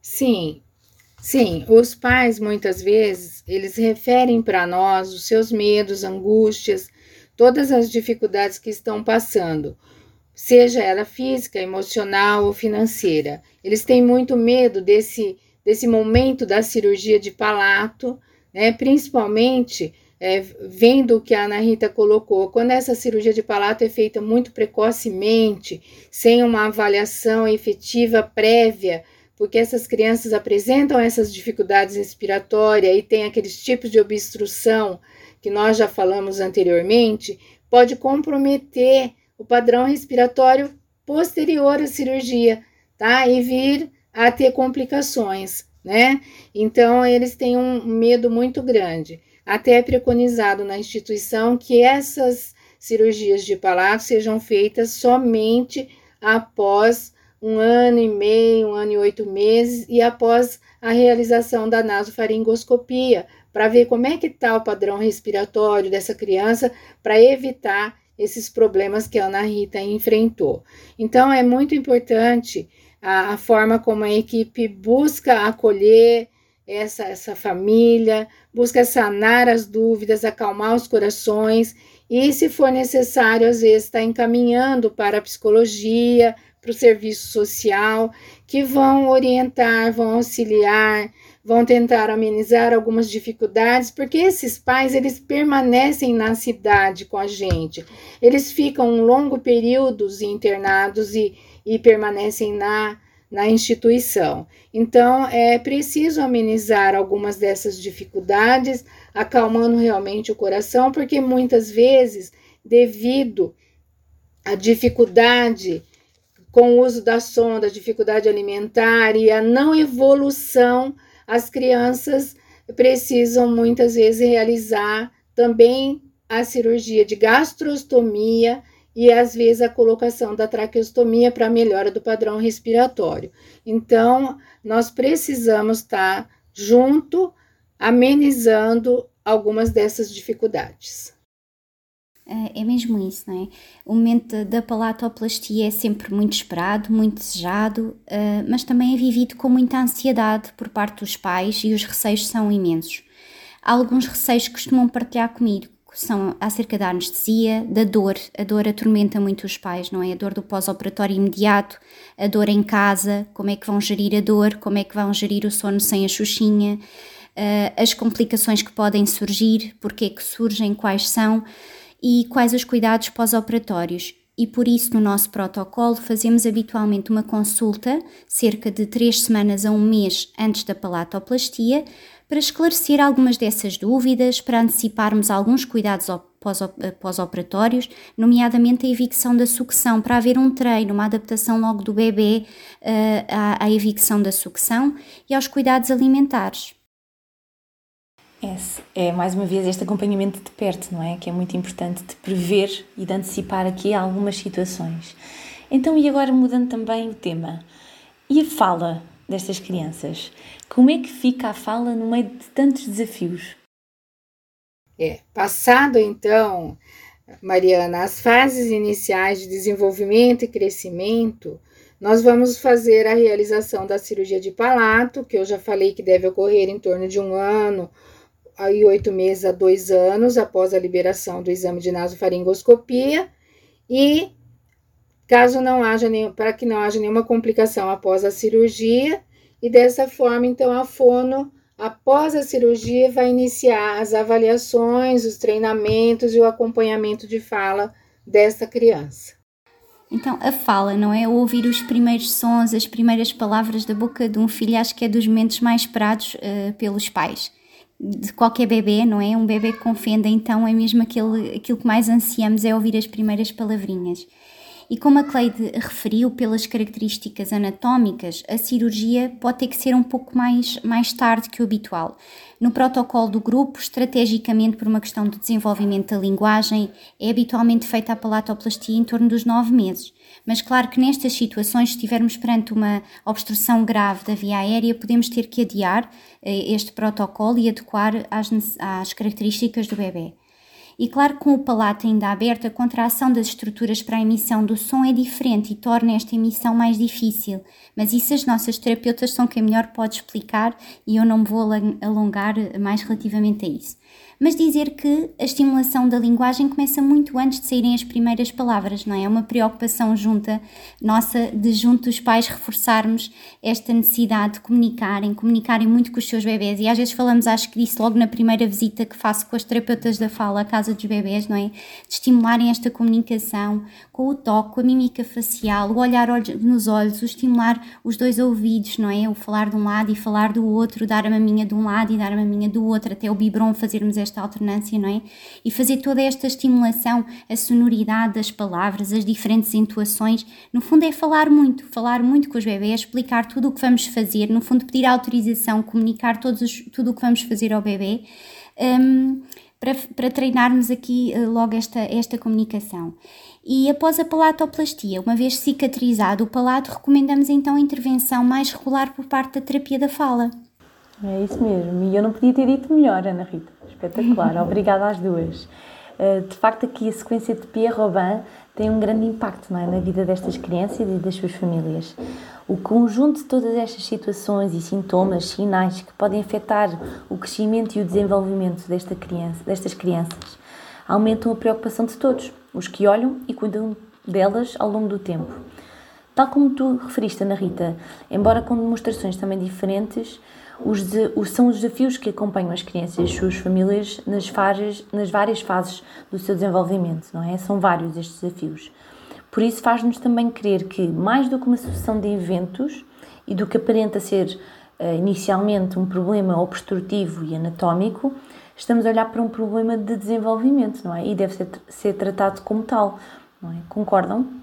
Sim, sim. Os pais, muitas vezes, eles referem para nós os seus medos, angústias, todas as dificuldades que estão passando, seja ela física, emocional ou financeira. Eles têm muito medo desse, desse momento da cirurgia de palato, né? principalmente é, vendo o que a Ana Rita colocou, quando essa cirurgia de palato é feita muito precocemente, sem uma avaliação efetiva prévia, porque essas crianças apresentam essas dificuldades respiratórias e tem aqueles tipos de obstrução que nós já falamos anteriormente, pode comprometer o padrão respiratório posterior à cirurgia, tá? E vir a ter complicações, né? Então, eles têm um medo muito grande. Até é preconizado na instituição que essas cirurgias de palato sejam feitas somente após um ano e meio, um ano e oito meses e após a realização da nasofaringoscopia, para ver como é que está o padrão respiratório dessa criança, para evitar esses problemas que a Ana Rita enfrentou. Então, é muito importante a, a forma como a equipe busca acolher essa, essa família, busca sanar as dúvidas, acalmar os corações e, se for necessário, às vezes está encaminhando para a psicologia, para o serviço social, que vão orientar, vão auxiliar, vão tentar amenizar algumas dificuldades, porque esses pais eles permanecem na cidade com a gente, eles ficam um longo períodos internados e, e permanecem na na instituição. Então, é preciso amenizar algumas dessas dificuldades, acalmando realmente o coração, porque muitas vezes, devido à dificuldade com o uso da sonda, dificuldade alimentar e a não evolução, as crianças precisam muitas vezes realizar também a cirurgia de gastrostomia e às vezes a colocação da traqueostomia para melhora do padrão respiratório. Então, nós precisamos estar junto, amenizando algumas dessas dificuldades. É, é mesmo isso, não é? O momento da palatoplastia é sempre muito esperado, muito desejado, uh, mas também é vivido com muita ansiedade por parte dos pais e os receios são imensos. Alguns receios que costumam partilhar comigo, são acerca da anestesia, da dor. A dor atormenta muito os pais, não é? A dor do pós-operatório imediato, a dor em casa, como é que vão gerir a dor, como é que vão gerir o sono sem a xuxinha, uh, as complicações que podem surgir, porque é que surgem, quais são e quais os cuidados pós-operatórios. E por isso no nosso protocolo fazemos habitualmente uma consulta cerca de três semanas a um mês antes da palatoplastia para esclarecer algumas dessas dúvidas, para anteciparmos alguns cuidados pós-operatórios, nomeadamente a evicção da sucção, para haver um treino, uma adaptação logo do bebê uh, à, à evicção da sucção e aos cuidados alimentares. É, é mais uma vez este acompanhamento de perto, não é? Que é muito importante de prever e de antecipar aqui algumas situações. Então, e agora mudando também o tema, e a fala destas crianças? Como é que fica a fala no meio de tantos desafios? É, passado então, Mariana, as fases iniciais de desenvolvimento e crescimento, nós vamos fazer a realização da cirurgia de palato, que eu já falei que deve ocorrer em torno de um ano aí oito meses a dois anos após a liberação do exame de nasofaringoscopia e caso não haja nenhum, para que não haja nenhuma complicação após a cirurgia e dessa forma então a fono após a cirurgia vai iniciar as avaliações, os treinamentos e o acompanhamento de fala dessa criança. Então, a fala, não é? Ouvir os primeiros sons, as primeiras palavras da boca de um filho, acho que é dos momentos mais esperados uh, pelos pais de qualquer bebê, não é? Um bebê com fenda, então é mesmo aquele, aquilo que mais ansiamos é ouvir as primeiras palavrinhas. E como a Cleide referiu, pelas características anatómicas, a cirurgia pode ter que ser um pouco mais, mais tarde que o habitual. No protocolo do grupo, estrategicamente por uma questão de desenvolvimento da linguagem, é habitualmente feita a palatoplastia em torno dos nove meses. Mas claro que nestas situações, se estivermos perante uma obstrução grave da via aérea, podemos ter que adiar eh, este protocolo e adequar às, às características do bebê. E claro com o palato ainda aberto, a contração das estruturas para a emissão do som é diferente e torna esta emissão mais difícil. Mas isso as nossas terapeutas são quem melhor pode explicar e eu não me vou alongar mais relativamente a isso mas dizer que a estimulação da linguagem começa muito antes de saírem as primeiras palavras, não é? É uma preocupação junta nossa de junto dos pais reforçarmos esta necessidade de comunicarem, comunicarem muito com os seus bebés e às vezes falamos, acho que disse logo na primeira visita que faço com as terapeutas da fala à casa dos bebés, não é? De estimularem esta comunicação com o toque, com a mímica facial, o olhar nos olhos, o estimular os dois ouvidos, não é? O falar de um lado e falar do outro, dar a maminha de um lado e dar a maminha do outro, até o biberon fazermos esta esta alternância, não é? E fazer toda esta estimulação, a sonoridade das palavras, as diferentes entoações, no fundo é falar muito, falar muito com os bebés, explicar tudo o que vamos fazer, no fundo pedir autorização, comunicar todos os, tudo o que vamos fazer ao bebê. Um, para, para, treinarmos aqui uh, logo esta, esta comunicação. E após a palatoplastia, uma vez cicatrizado o palato, recomendamos então a intervenção mais regular por parte da terapia da fala. É isso mesmo, e eu não podia ter dito melhor, Ana Rita. Espetacular, obrigada às duas. Eh, de facto, aqui a sequência de Pierre Robin tem um grande impacto é, na vida destas crianças e das suas famílias. O conjunto de todas estas situações e sintomas, sinais que podem afetar o crescimento e o desenvolvimento desta criança, destas crianças aumentam a preocupação de todos, os que olham e cuidam delas ao longo do tempo. Tal como tu referiste, Ana Rita, embora com demonstrações também diferentes, os, os, são os desafios que acompanham as crianças e as suas famílias nas, fases, nas várias fases do seu desenvolvimento, não é? São vários estes desafios. Por isso faz-nos também crer que, mais do que uma sucessão de eventos e do que aparenta ser uh, inicialmente um problema obstrutivo e anatómico, estamos a olhar para um problema de desenvolvimento, não é? E deve ser, ser tratado como tal, não é? Concordam?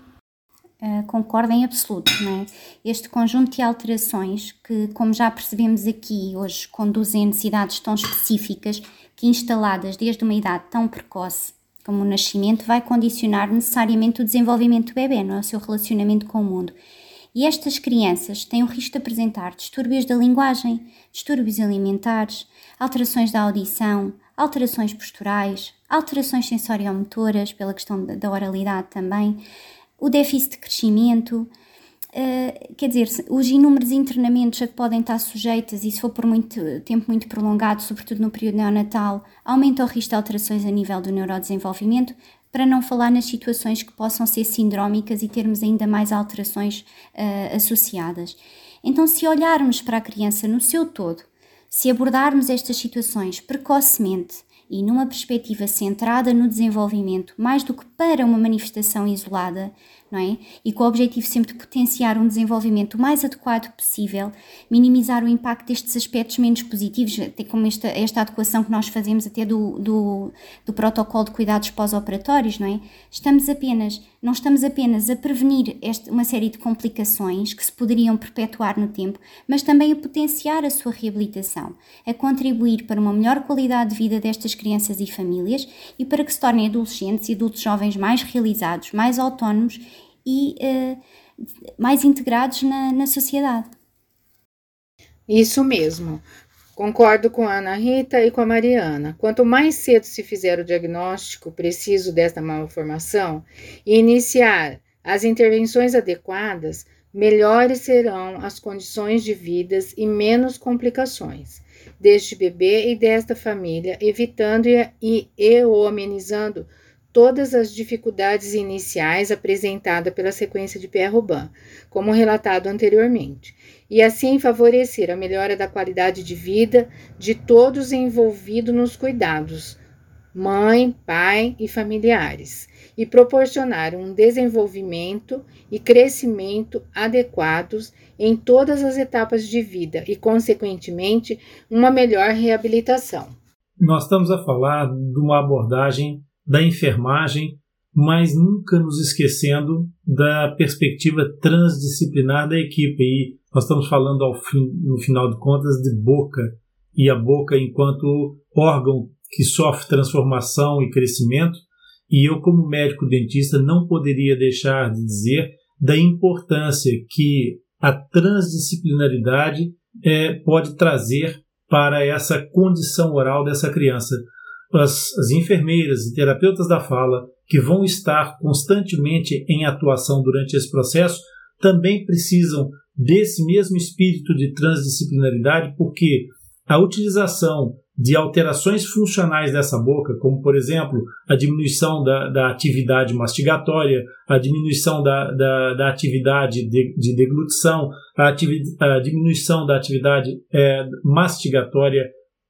Uh, concordo em absoluto, não é? Este conjunto de alterações que, como já percebemos aqui hoje, conduzem a necessidades tão específicas que instaladas desde uma idade tão precoce como o nascimento vai condicionar necessariamente o desenvolvimento do bebê, não é? o seu relacionamento com o mundo. E estas crianças têm o risco de apresentar distúrbios da linguagem, distúrbios alimentares, alterações da audição, alterações posturais, alterações sensoriomotoras, pela questão da oralidade também, o déficit de crescimento, uh, quer dizer, os inúmeros internamentos a que podem estar sujeitas, e se for por muito tempo muito prolongado, sobretudo no período neonatal, aumenta o risco de alterações a nível do neurodesenvolvimento, para não falar nas situações que possam ser sindrómicas e termos ainda mais alterações uh, associadas. Então, se olharmos para a criança no seu todo, se abordarmos estas situações precocemente e numa perspectiva centrada no desenvolvimento, mais do que para uma manifestação isolada, não é? E com o objetivo sempre de potenciar um desenvolvimento o mais adequado possível, minimizar o impacto destes aspectos menos positivos, até como esta, esta adequação que nós fazemos até do, do, do protocolo de cuidados pós-operatórios, não é? Estamos apenas, não estamos apenas a prevenir este, uma série de complicações que se poderiam perpetuar no tempo, mas também a potenciar a sua reabilitação, a contribuir para uma melhor qualidade de vida destas crianças e famílias e para que se tornem adolescentes e adultos jovens mais realizados, mais autónomos e uh, mais integrados na, na sociedade. Isso mesmo. Concordo com a Ana Rita e com a Mariana. Quanto mais cedo se fizer o diagnóstico preciso desta malformação e iniciar as intervenções adequadas, melhores serão as condições de vida e menos complicações deste bebê e desta família, evitando e, amenizando todas as dificuldades iniciais apresentadas pela sequência de Pierre-Robin, como relatado anteriormente, e assim favorecer a melhora da qualidade de vida de todos envolvidos nos cuidados, mãe, pai e familiares, e proporcionar um desenvolvimento e crescimento adequados em todas as etapas de vida e, consequentemente, uma melhor reabilitação. Nós estamos a falar de uma abordagem da enfermagem, mas nunca nos esquecendo da perspectiva transdisciplinar da equipe. E nós estamos falando, ao fim, no final de contas, de boca, e a boca enquanto órgão que sofre transformação e crescimento. E eu, como médico dentista, não poderia deixar de dizer da importância que a transdisciplinaridade é, pode trazer para essa condição oral dessa criança as, as enfermeiras e terapeutas da fala, que vão estar constantemente em atuação durante esse processo, também precisam desse mesmo espírito de transdisciplinaridade, porque a utilização de alterações funcionais dessa boca, como por exemplo a diminuição da, da atividade mastigatória, a diminuição da, da, da atividade de, de deglutição, a, a, diminuição da atividade é, mastigatória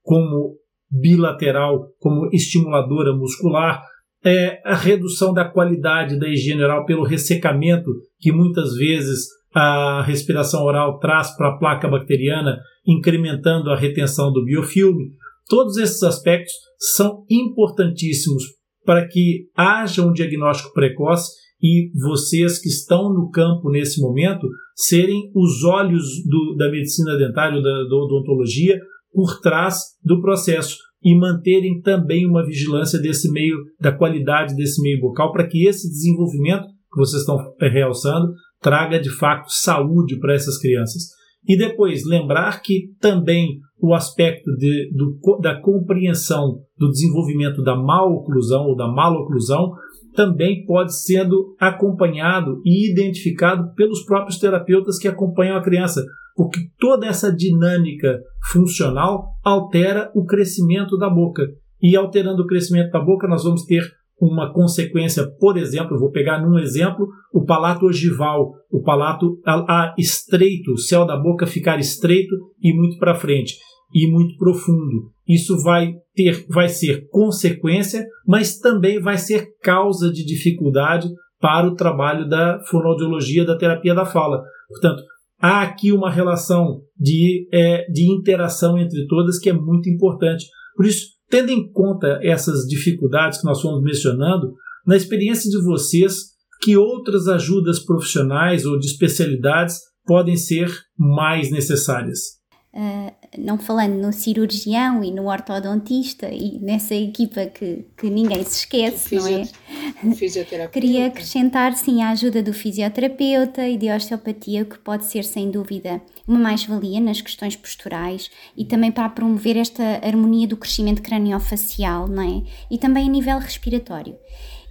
como bilateral como estimuladora muscular, é a redução da qualidade da higiene oral pelo ressecamento que muitas vezes a respiração oral traz para a placa bacteriana, incrementando a retenção do biofilme. Todos esses aspectos são importantíssimos para que haja um diagnóstico precoce e vocês que estão no campo nesse momento serem os olhos do, da medicina dentária, da, da odontologia, por trás do processo e manterem também uma vigilância desse meio, da qualidade desse meio bucal, para que esse desenvolvimento que vocês estão realçando traga de fato saúde para essas crianças. E depois lembrar que também o aspecto de, do, da compreensão do desenvolvimento da maloclusão ou da maloclusão também pode sendo acompanhado e identificado pelos próprios terapeutas que acompanham a criança, porque toda essa dinâmica funcional altera o crescimento da boca. E alterando o crescimento da boca, nós vamos ter uma consequência, por exemplo, vou pegar num exemplo, o palato ogival, o palato a, a estreito, o céu da boca ficar estreito e muito para frente e muito profundo. Isso vai ter, vai ser consequência, mas também vai ser causa de dificuldade para o trabalho da fonoaudiologia, da terapia da fala. Portanto, há aqui uma relação de, é, de interação entre todas que é muito importante. Por isso, tendo em conta essas dificuldades que nós fomos mencionando, na experiência de vocês, que outras ajudas profissionais ou de especialidades podem ser mais necessárias? Uh, não falando no cirurgião e no ortodontista e nessa equipa que, que ninguém se esquece, não é? Queria acrescentar, sim, a ajuda do fisioterapeuta e de osteopatia, que pode ser, sem dúvida, uma mais-valia nas questões posturais e também para promover esta harmonia do crescimento craniofacial, não é? E também a nível respiratório.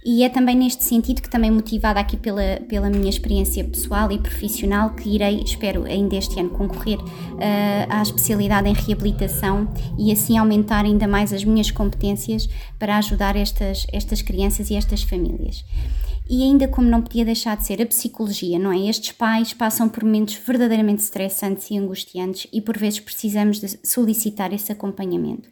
E é também neste sentido que também motivada aqui pela, pela minha experiência pessoal e profissional que irei, espero ainda este ano concorrer uh, à especialidade em reabilitação e assim aumentar ainda mais as minhas competências para ajudar estas, estas crianças e estas famílias. E ainda como não podia deixar de ser a psicologia, não é? Estes pais passam por momentos verdadeiramente estressantes e angustiantes e por vezes precisamos de solicitar esse acompanhamento.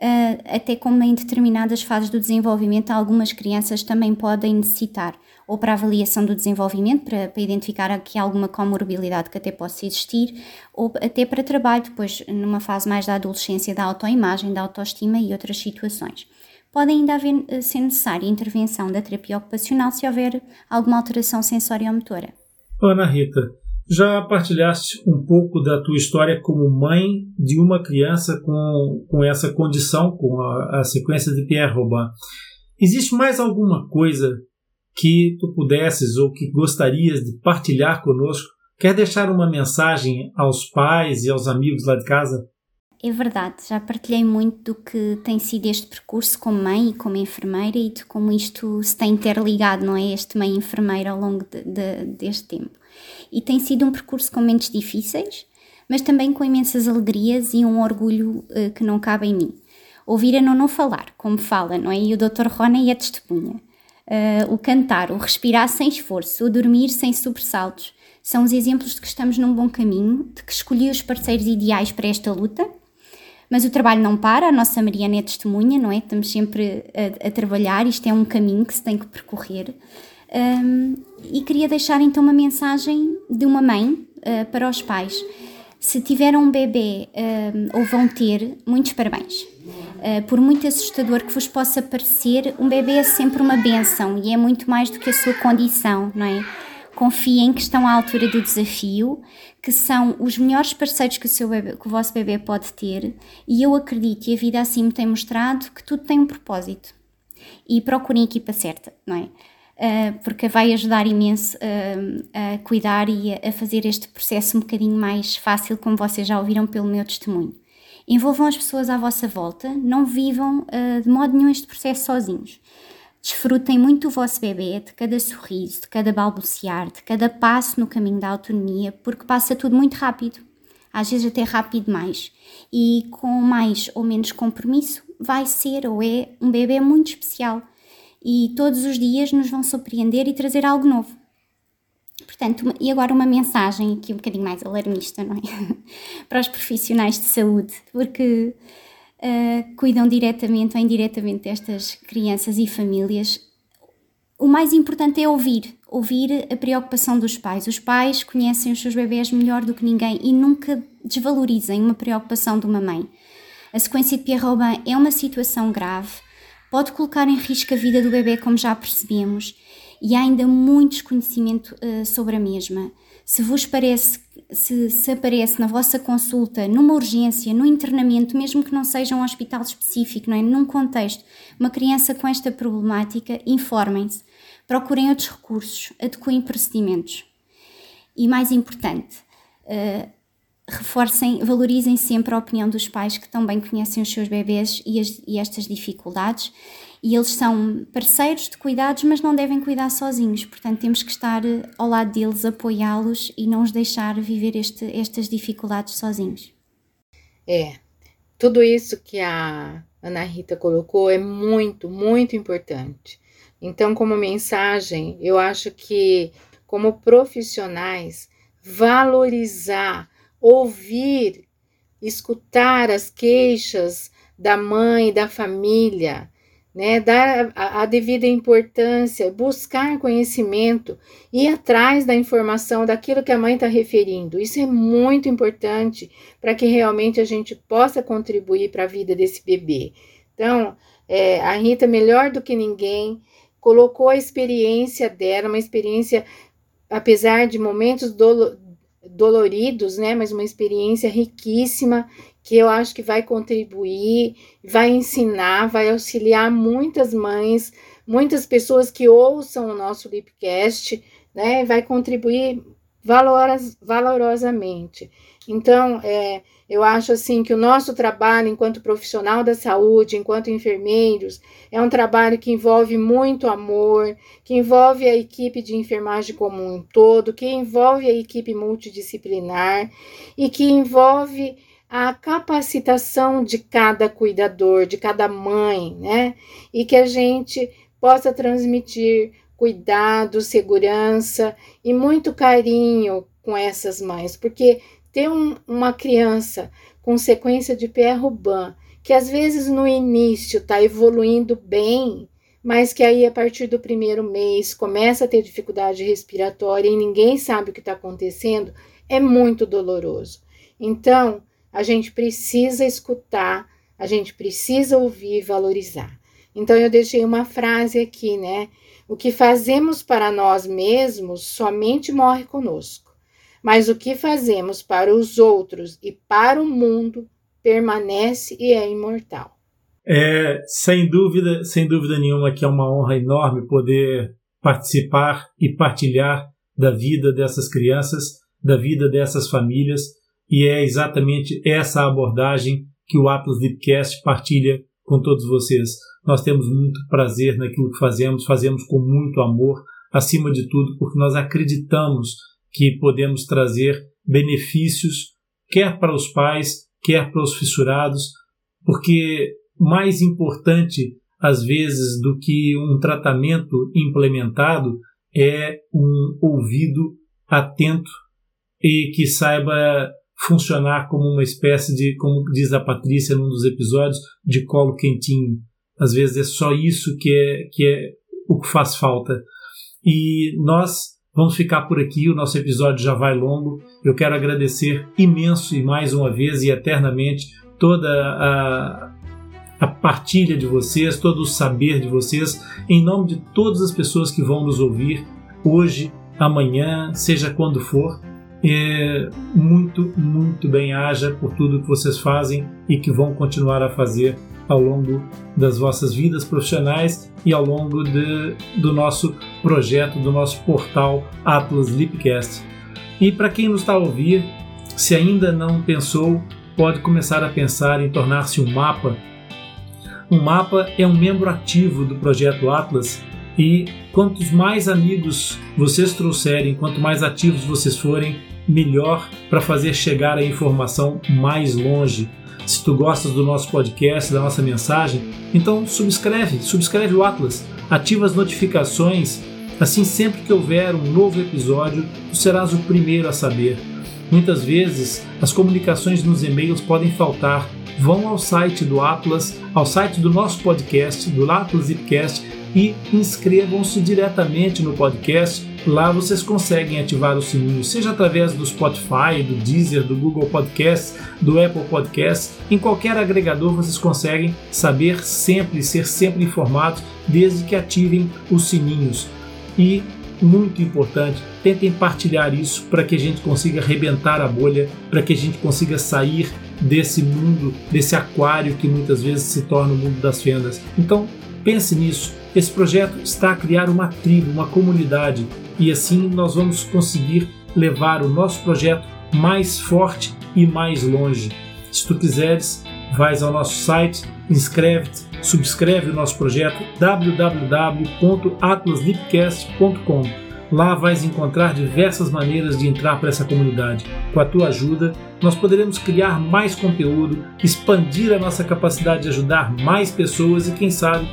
Uh, até como em determinadas fases do desenvolvimento, algumas crianças também podem necessitar, ou para avaliação do desenvolvimento, para, para identificar aqui alguma comorbilidade que até possa existir, ou até para trabalho, depois numa fase mais da adolescência, da autoimagem, da autoestima e outras situações. Pode ainda haver, eh, ser necessária intervenção da terapia ocupacional se houver alguma alteração sensório-motora. Ana Rita, já partilhaste um pouco da tua história como mãe de uma criança com, com essa condição, com a, a sequência de Pierre Robin. Existe mais alguma coisa que tu pudesses ou que gostarias de partilhar conosco? Quer deixar uma mensagem aos pais e aos amigos lá de casa? É verdade, já partilhei muito do que tem sido este percurso como mãe e como enfermeira e de como isto se tem interligado, não é? Este mãe enfermeira ao longo de, de, deste tempo. E tem sido um percurso com momentos difíceis, mas também com imensas alegrias e um orgulho uh, que não cabe em mim. Ouvir a não falar, como fala, não é? E o Dr. Rony é testemunha. Uh, o cantar, o respirar sem esforço, o dormir sem sobressaltos, são os exemplos de que estamos num bom caminho, de que escolhi os parceiros ideais para esta luta mas o trabalho não para, a nossa Mariana é testemunha, não é? Estamos sempre a, a trabalhar, isto é um caminho que se tem que percorrer. Um, e queria deixar então uma mensagem de uma mãe uh, para os pais. Se tiveram um bebê uh, ou vão ter, muitos parabéns. Uh, por muito assustador que vos possa parecer, um bebê é sempre uma benção e é muito mais do que a sua condição, não é? confiem que estão à altura do desafio, que são os melhores parceiros que o, seu bebê, que o vosso bebê pode ter, e eu acredito, e a vida assim me tem mostrado, que tudo tem um propósito. E procurem a equipa certa, não é? Uh, porque vai ajudar imenso uh, a cuidar e a, fazer este processo um bocadinho mais fácil, como vocês já ouviram pelo meu testemunho. Envolvam as pessoas à vossa volta, não vivam uh, de modo nenhum este processo sozinhos. Desfrutem muito o vosso bebê, de cada sorriso, de cada balbuciar, de cada passo no caminho da autonomia, porque passa tudo muito rápido, às vezes até rápido demais. E com mais ou menos compromisso, vai ser ou é um bebê muito especial. E todos os dias nos vão surpreender e trazer algo novo. Portanto, e agora uma mensagem aqui um bocadinho mais alarmista, não é? Para os profissionais de saúde, porque uh, cuidam diretamente ou indiretamente destas crianças e famílias, o mais importante é ouvir, ouvir a preocupação dos pais. Os pais conhecem os seus bebés melhor do que ninguém e nunca desvalorizem uma preocupação de uma mãe. A sequência de Pierre Robin é uma situação grave, pode colocar em risco a vida do bebê, como já percebemos, e há ainda muito desconhecimento uh, sobre a mesma. Se vos parece se, se aparece na vossa consulta, numa urgência, no internamento, mesmo que não seja um hospital específico, não é? num contexto, uma criança com esta problemática, informem-se, procurem outros recursos, adequem procedimentos. E mais importante, uh, reforcem, valorizem sempre a opinião dos pais que também conhecem os seus bebês e, as, e estas dificuldades e eles são parceiros de cuidados, mas não devem cuidar sozinhos. Portanto, temos que estar eh, ao lado deles, apoiá-los e não os deixar viver este, estas dificuldades sozinhos. É, tudo isso que a Ana Rita colocou é muito, muito importante. Então, como mensagem, eu acho que, como profissionais, valorizar, ouvir, escutar as queixas da mãe, da família, né, dar a, a, devida importância, buscar conhecimento, ir atrás da informação daquilo que a mãe está referindo. Isso é muito importante para que realmente a gente possa contribuir para a vida desse bebê. Então, é, a Rita, melhor do que ninguém, colocou a experiência dela, uma experiência, apesar de momentos dolo, doloridos, né, mas uma experiência riquíssima que eu acho que vai contribuir, vai ensinar, vai auxiliar muitas mães, muitas pessoas que ouçam o nosso Lipcast, né? Vai contribuir valoras, valorosamente. Então, é, eu acho assim que o nosso trabalho enquanto profissional da saúde, enquanto enfermeiros, é um trabalho que envolve muito amor, que envolve a equipe de enfermagem como um todo, que envolve a equipe multidisciplinar e que envolve a capacitação de cada cuidador, de cada mãe, né? E que a gente possa transmitir cuidado, segurança e muito carinho com essas mães, porque ter um, uma criança com sequência de Robin que às vezes no início está evoluindo bem, mas que aí a partir do primeiro mês começa a ter dificuldade respiratória e ninguém sabe o que está acontecendo, é muito doloroso. Então, a gente precisa escutar, a gente precisa ouvir e valorizar. Então, eu deixei uma frase aqui, né? O que fazemos para nós mesmos somente morre conosco, mas o que fazemos para os outros e para o mundo permanece e é imortal. É, sem dúvida, sem dúvida nenhuma que é uma honra enorme poder participar e partilhar da vida dessas crianças, da vida dessas famílias, e é exatamente essa abordagem que o Atlas Deepcast partilha com todos vocês. Nós temos muito prazer naquilo que fazemos, fazemos com muito amor, acima de tudo, porque nós acreditamos que podemos trazer benefícios, quer para os pais, quer para os fissurados, porque mais importante, às vezes, do que um tratamento implementado é um ouvido atento e que saiba funcionar como uma espécie de, como diz a Patrícia num dos episódios, de colo quentinho. Às vezes é só isso que é, que é o que faz falta. E nós vamos ficar por aqui, o nosso episódio já vai longo. Eu quero agradecer imenso e mais uma vez e eternamente toda a, a partilha de vocês, todo o saber de vocês, em nome de todas as pessoas que vão nos ouvir hoje, amanhã, seja quando for. É, muito, muito bem haja por tudo que vocês fazem e que vão continuar a fazer ao longo das vossas vidas profissionais e ao longo de, do nosso projeto, do nosso portal Atlas Lipcast. E para quem nos está a ouvir, se ainda não pensou, pode começar a pensar em tornar-se um mapa. Um mapa é um membro ativo do projeto Atlas e quantos mais amigos vocês trouxerem, quanto mais ativos vocês forem, melhor para fazer chegar a informação mais longe. Se tu gostas do nosso podcast, da nossa mensagem, então subscreve, subscreve o Atlas, ativa as notificações, assim sempre que houver um novo episódio, tu serás o primeiro a saber. Muitas vezes as comunicações nos e-mails podem faltar. Vão ao site do Atlas, ao site do nosso podcast, do Atlas Ipcast, e inscrevam-se diretamente no podcast. Lá vocês conseguem ativar o sininho, seja através do Spotify, do Deezer, do Google Podcasts, do Apple Podcasts, em qualquer agregador vocês conseguem saber sempre, ser sempre informados, desde que ativem os sininhos. E muito importante, tentem partilhar isso para que a gente consiga arrebentar a bolha, para que a gente consiga sair desse mundo, desse aquário que muitas vezes se torna o mundo das fendas. Então, pense nisso. Esse projeto está a criar uma tribo, uma comunidade, e assim nós vamos conseguir levar o nosso projeto mais forte e mais longe. Se tu quiseres, vais ao nosso site, inscreve-te, subscreve o nosso projeto www.atlaslipcast.com. Lá vais encontrar diversas maneiras de entrar para essa comunidade. Com a tua ajuda, nós poderemos criar mais conteúdo, expandir a nossa capacidade de ajudar mais pessoas e quem sabe,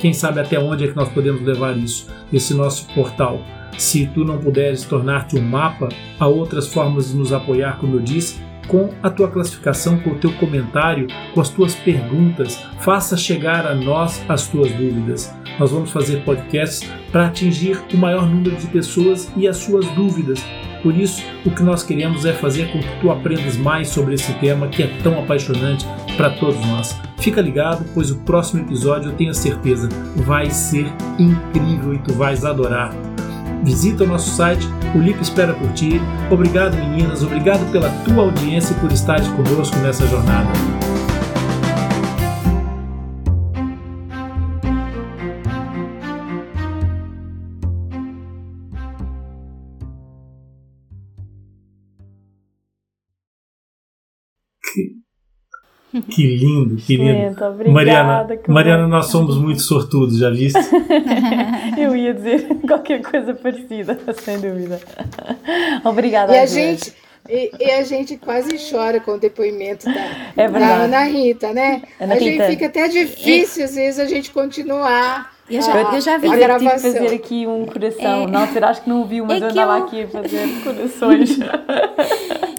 quem sabe até onde é que nós podemos levar isso, esse nosso portal. Se tu não puderes tornar-te um mapa, há outras formas de nos apoiar, como eu disse, com a tua classificação, com o teu comentário, com as tuas perguntas. Faça chegar a nós as tuas dúvidas. Nós vamos fazer podcasts para atingir o maior número de pessoas e as suas dúvidas. Por isso, o que nós queremos é fazer com que tu aprendas mais sobre esse tema que é tão apaixonante para todos nós. Fica ligado, pois o próximo episódio eu tenho certeza vai ser incrível e tu vais adorar. Visita o nosso site, o Lipe espera por ti. Obrigado, meninas, obrigado pela tua audiência e por estar conosco nessa jornada. Que lindo, que lindo. Gente, obrigada, Mariana, Mariana, nós somos muito sortudos, já viste? Eu ia dizer qualquer coisa parecida, sem dúvida. Obrigada. E a, gente, e, e, a gente quase chora com o depoimento da, é da Ana Rita, né? Ana a Rita. gente fica até difícil, às vezes, a gente continuar. Eu já, eu já vi a gravação. fazer aqui um coração. É. Não, será que não ouviu, mas é eu andava eu... aqui a fazer corações.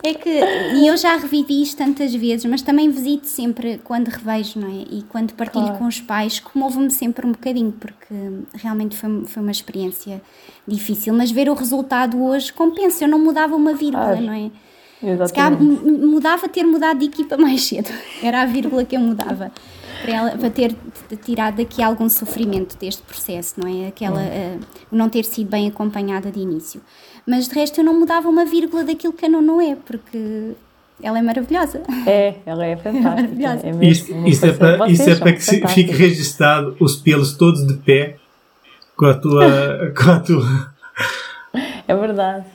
É que, e eu já revivi isto tantas vezes, mas também visito sempre quando revejo, não é? E quando partilho claro. com os pais, comovo-me sempre um bocadinho, porque realmente foi, foi uma experiência difícil. Mas ver o resultado hoje compensa, eu não mudava uma vírgula, não é? Exatamente. Se mudava ter mudado de equipa mais cedo, era a vírgula que eu mudava para, ela, para ter tirado daqui algum sofrimento deste processo, não é? Aquela, uh, não ter sido bem acompanhada de início. Mas de resto eu não mudava uma vírgula daquilo que a não é, porque ela é maravilhosa. É, ela é fantástica. É, é isso, isso, é para, isso é para que fique registado os pelos todos de pé com a tua. com a tua... É verdade.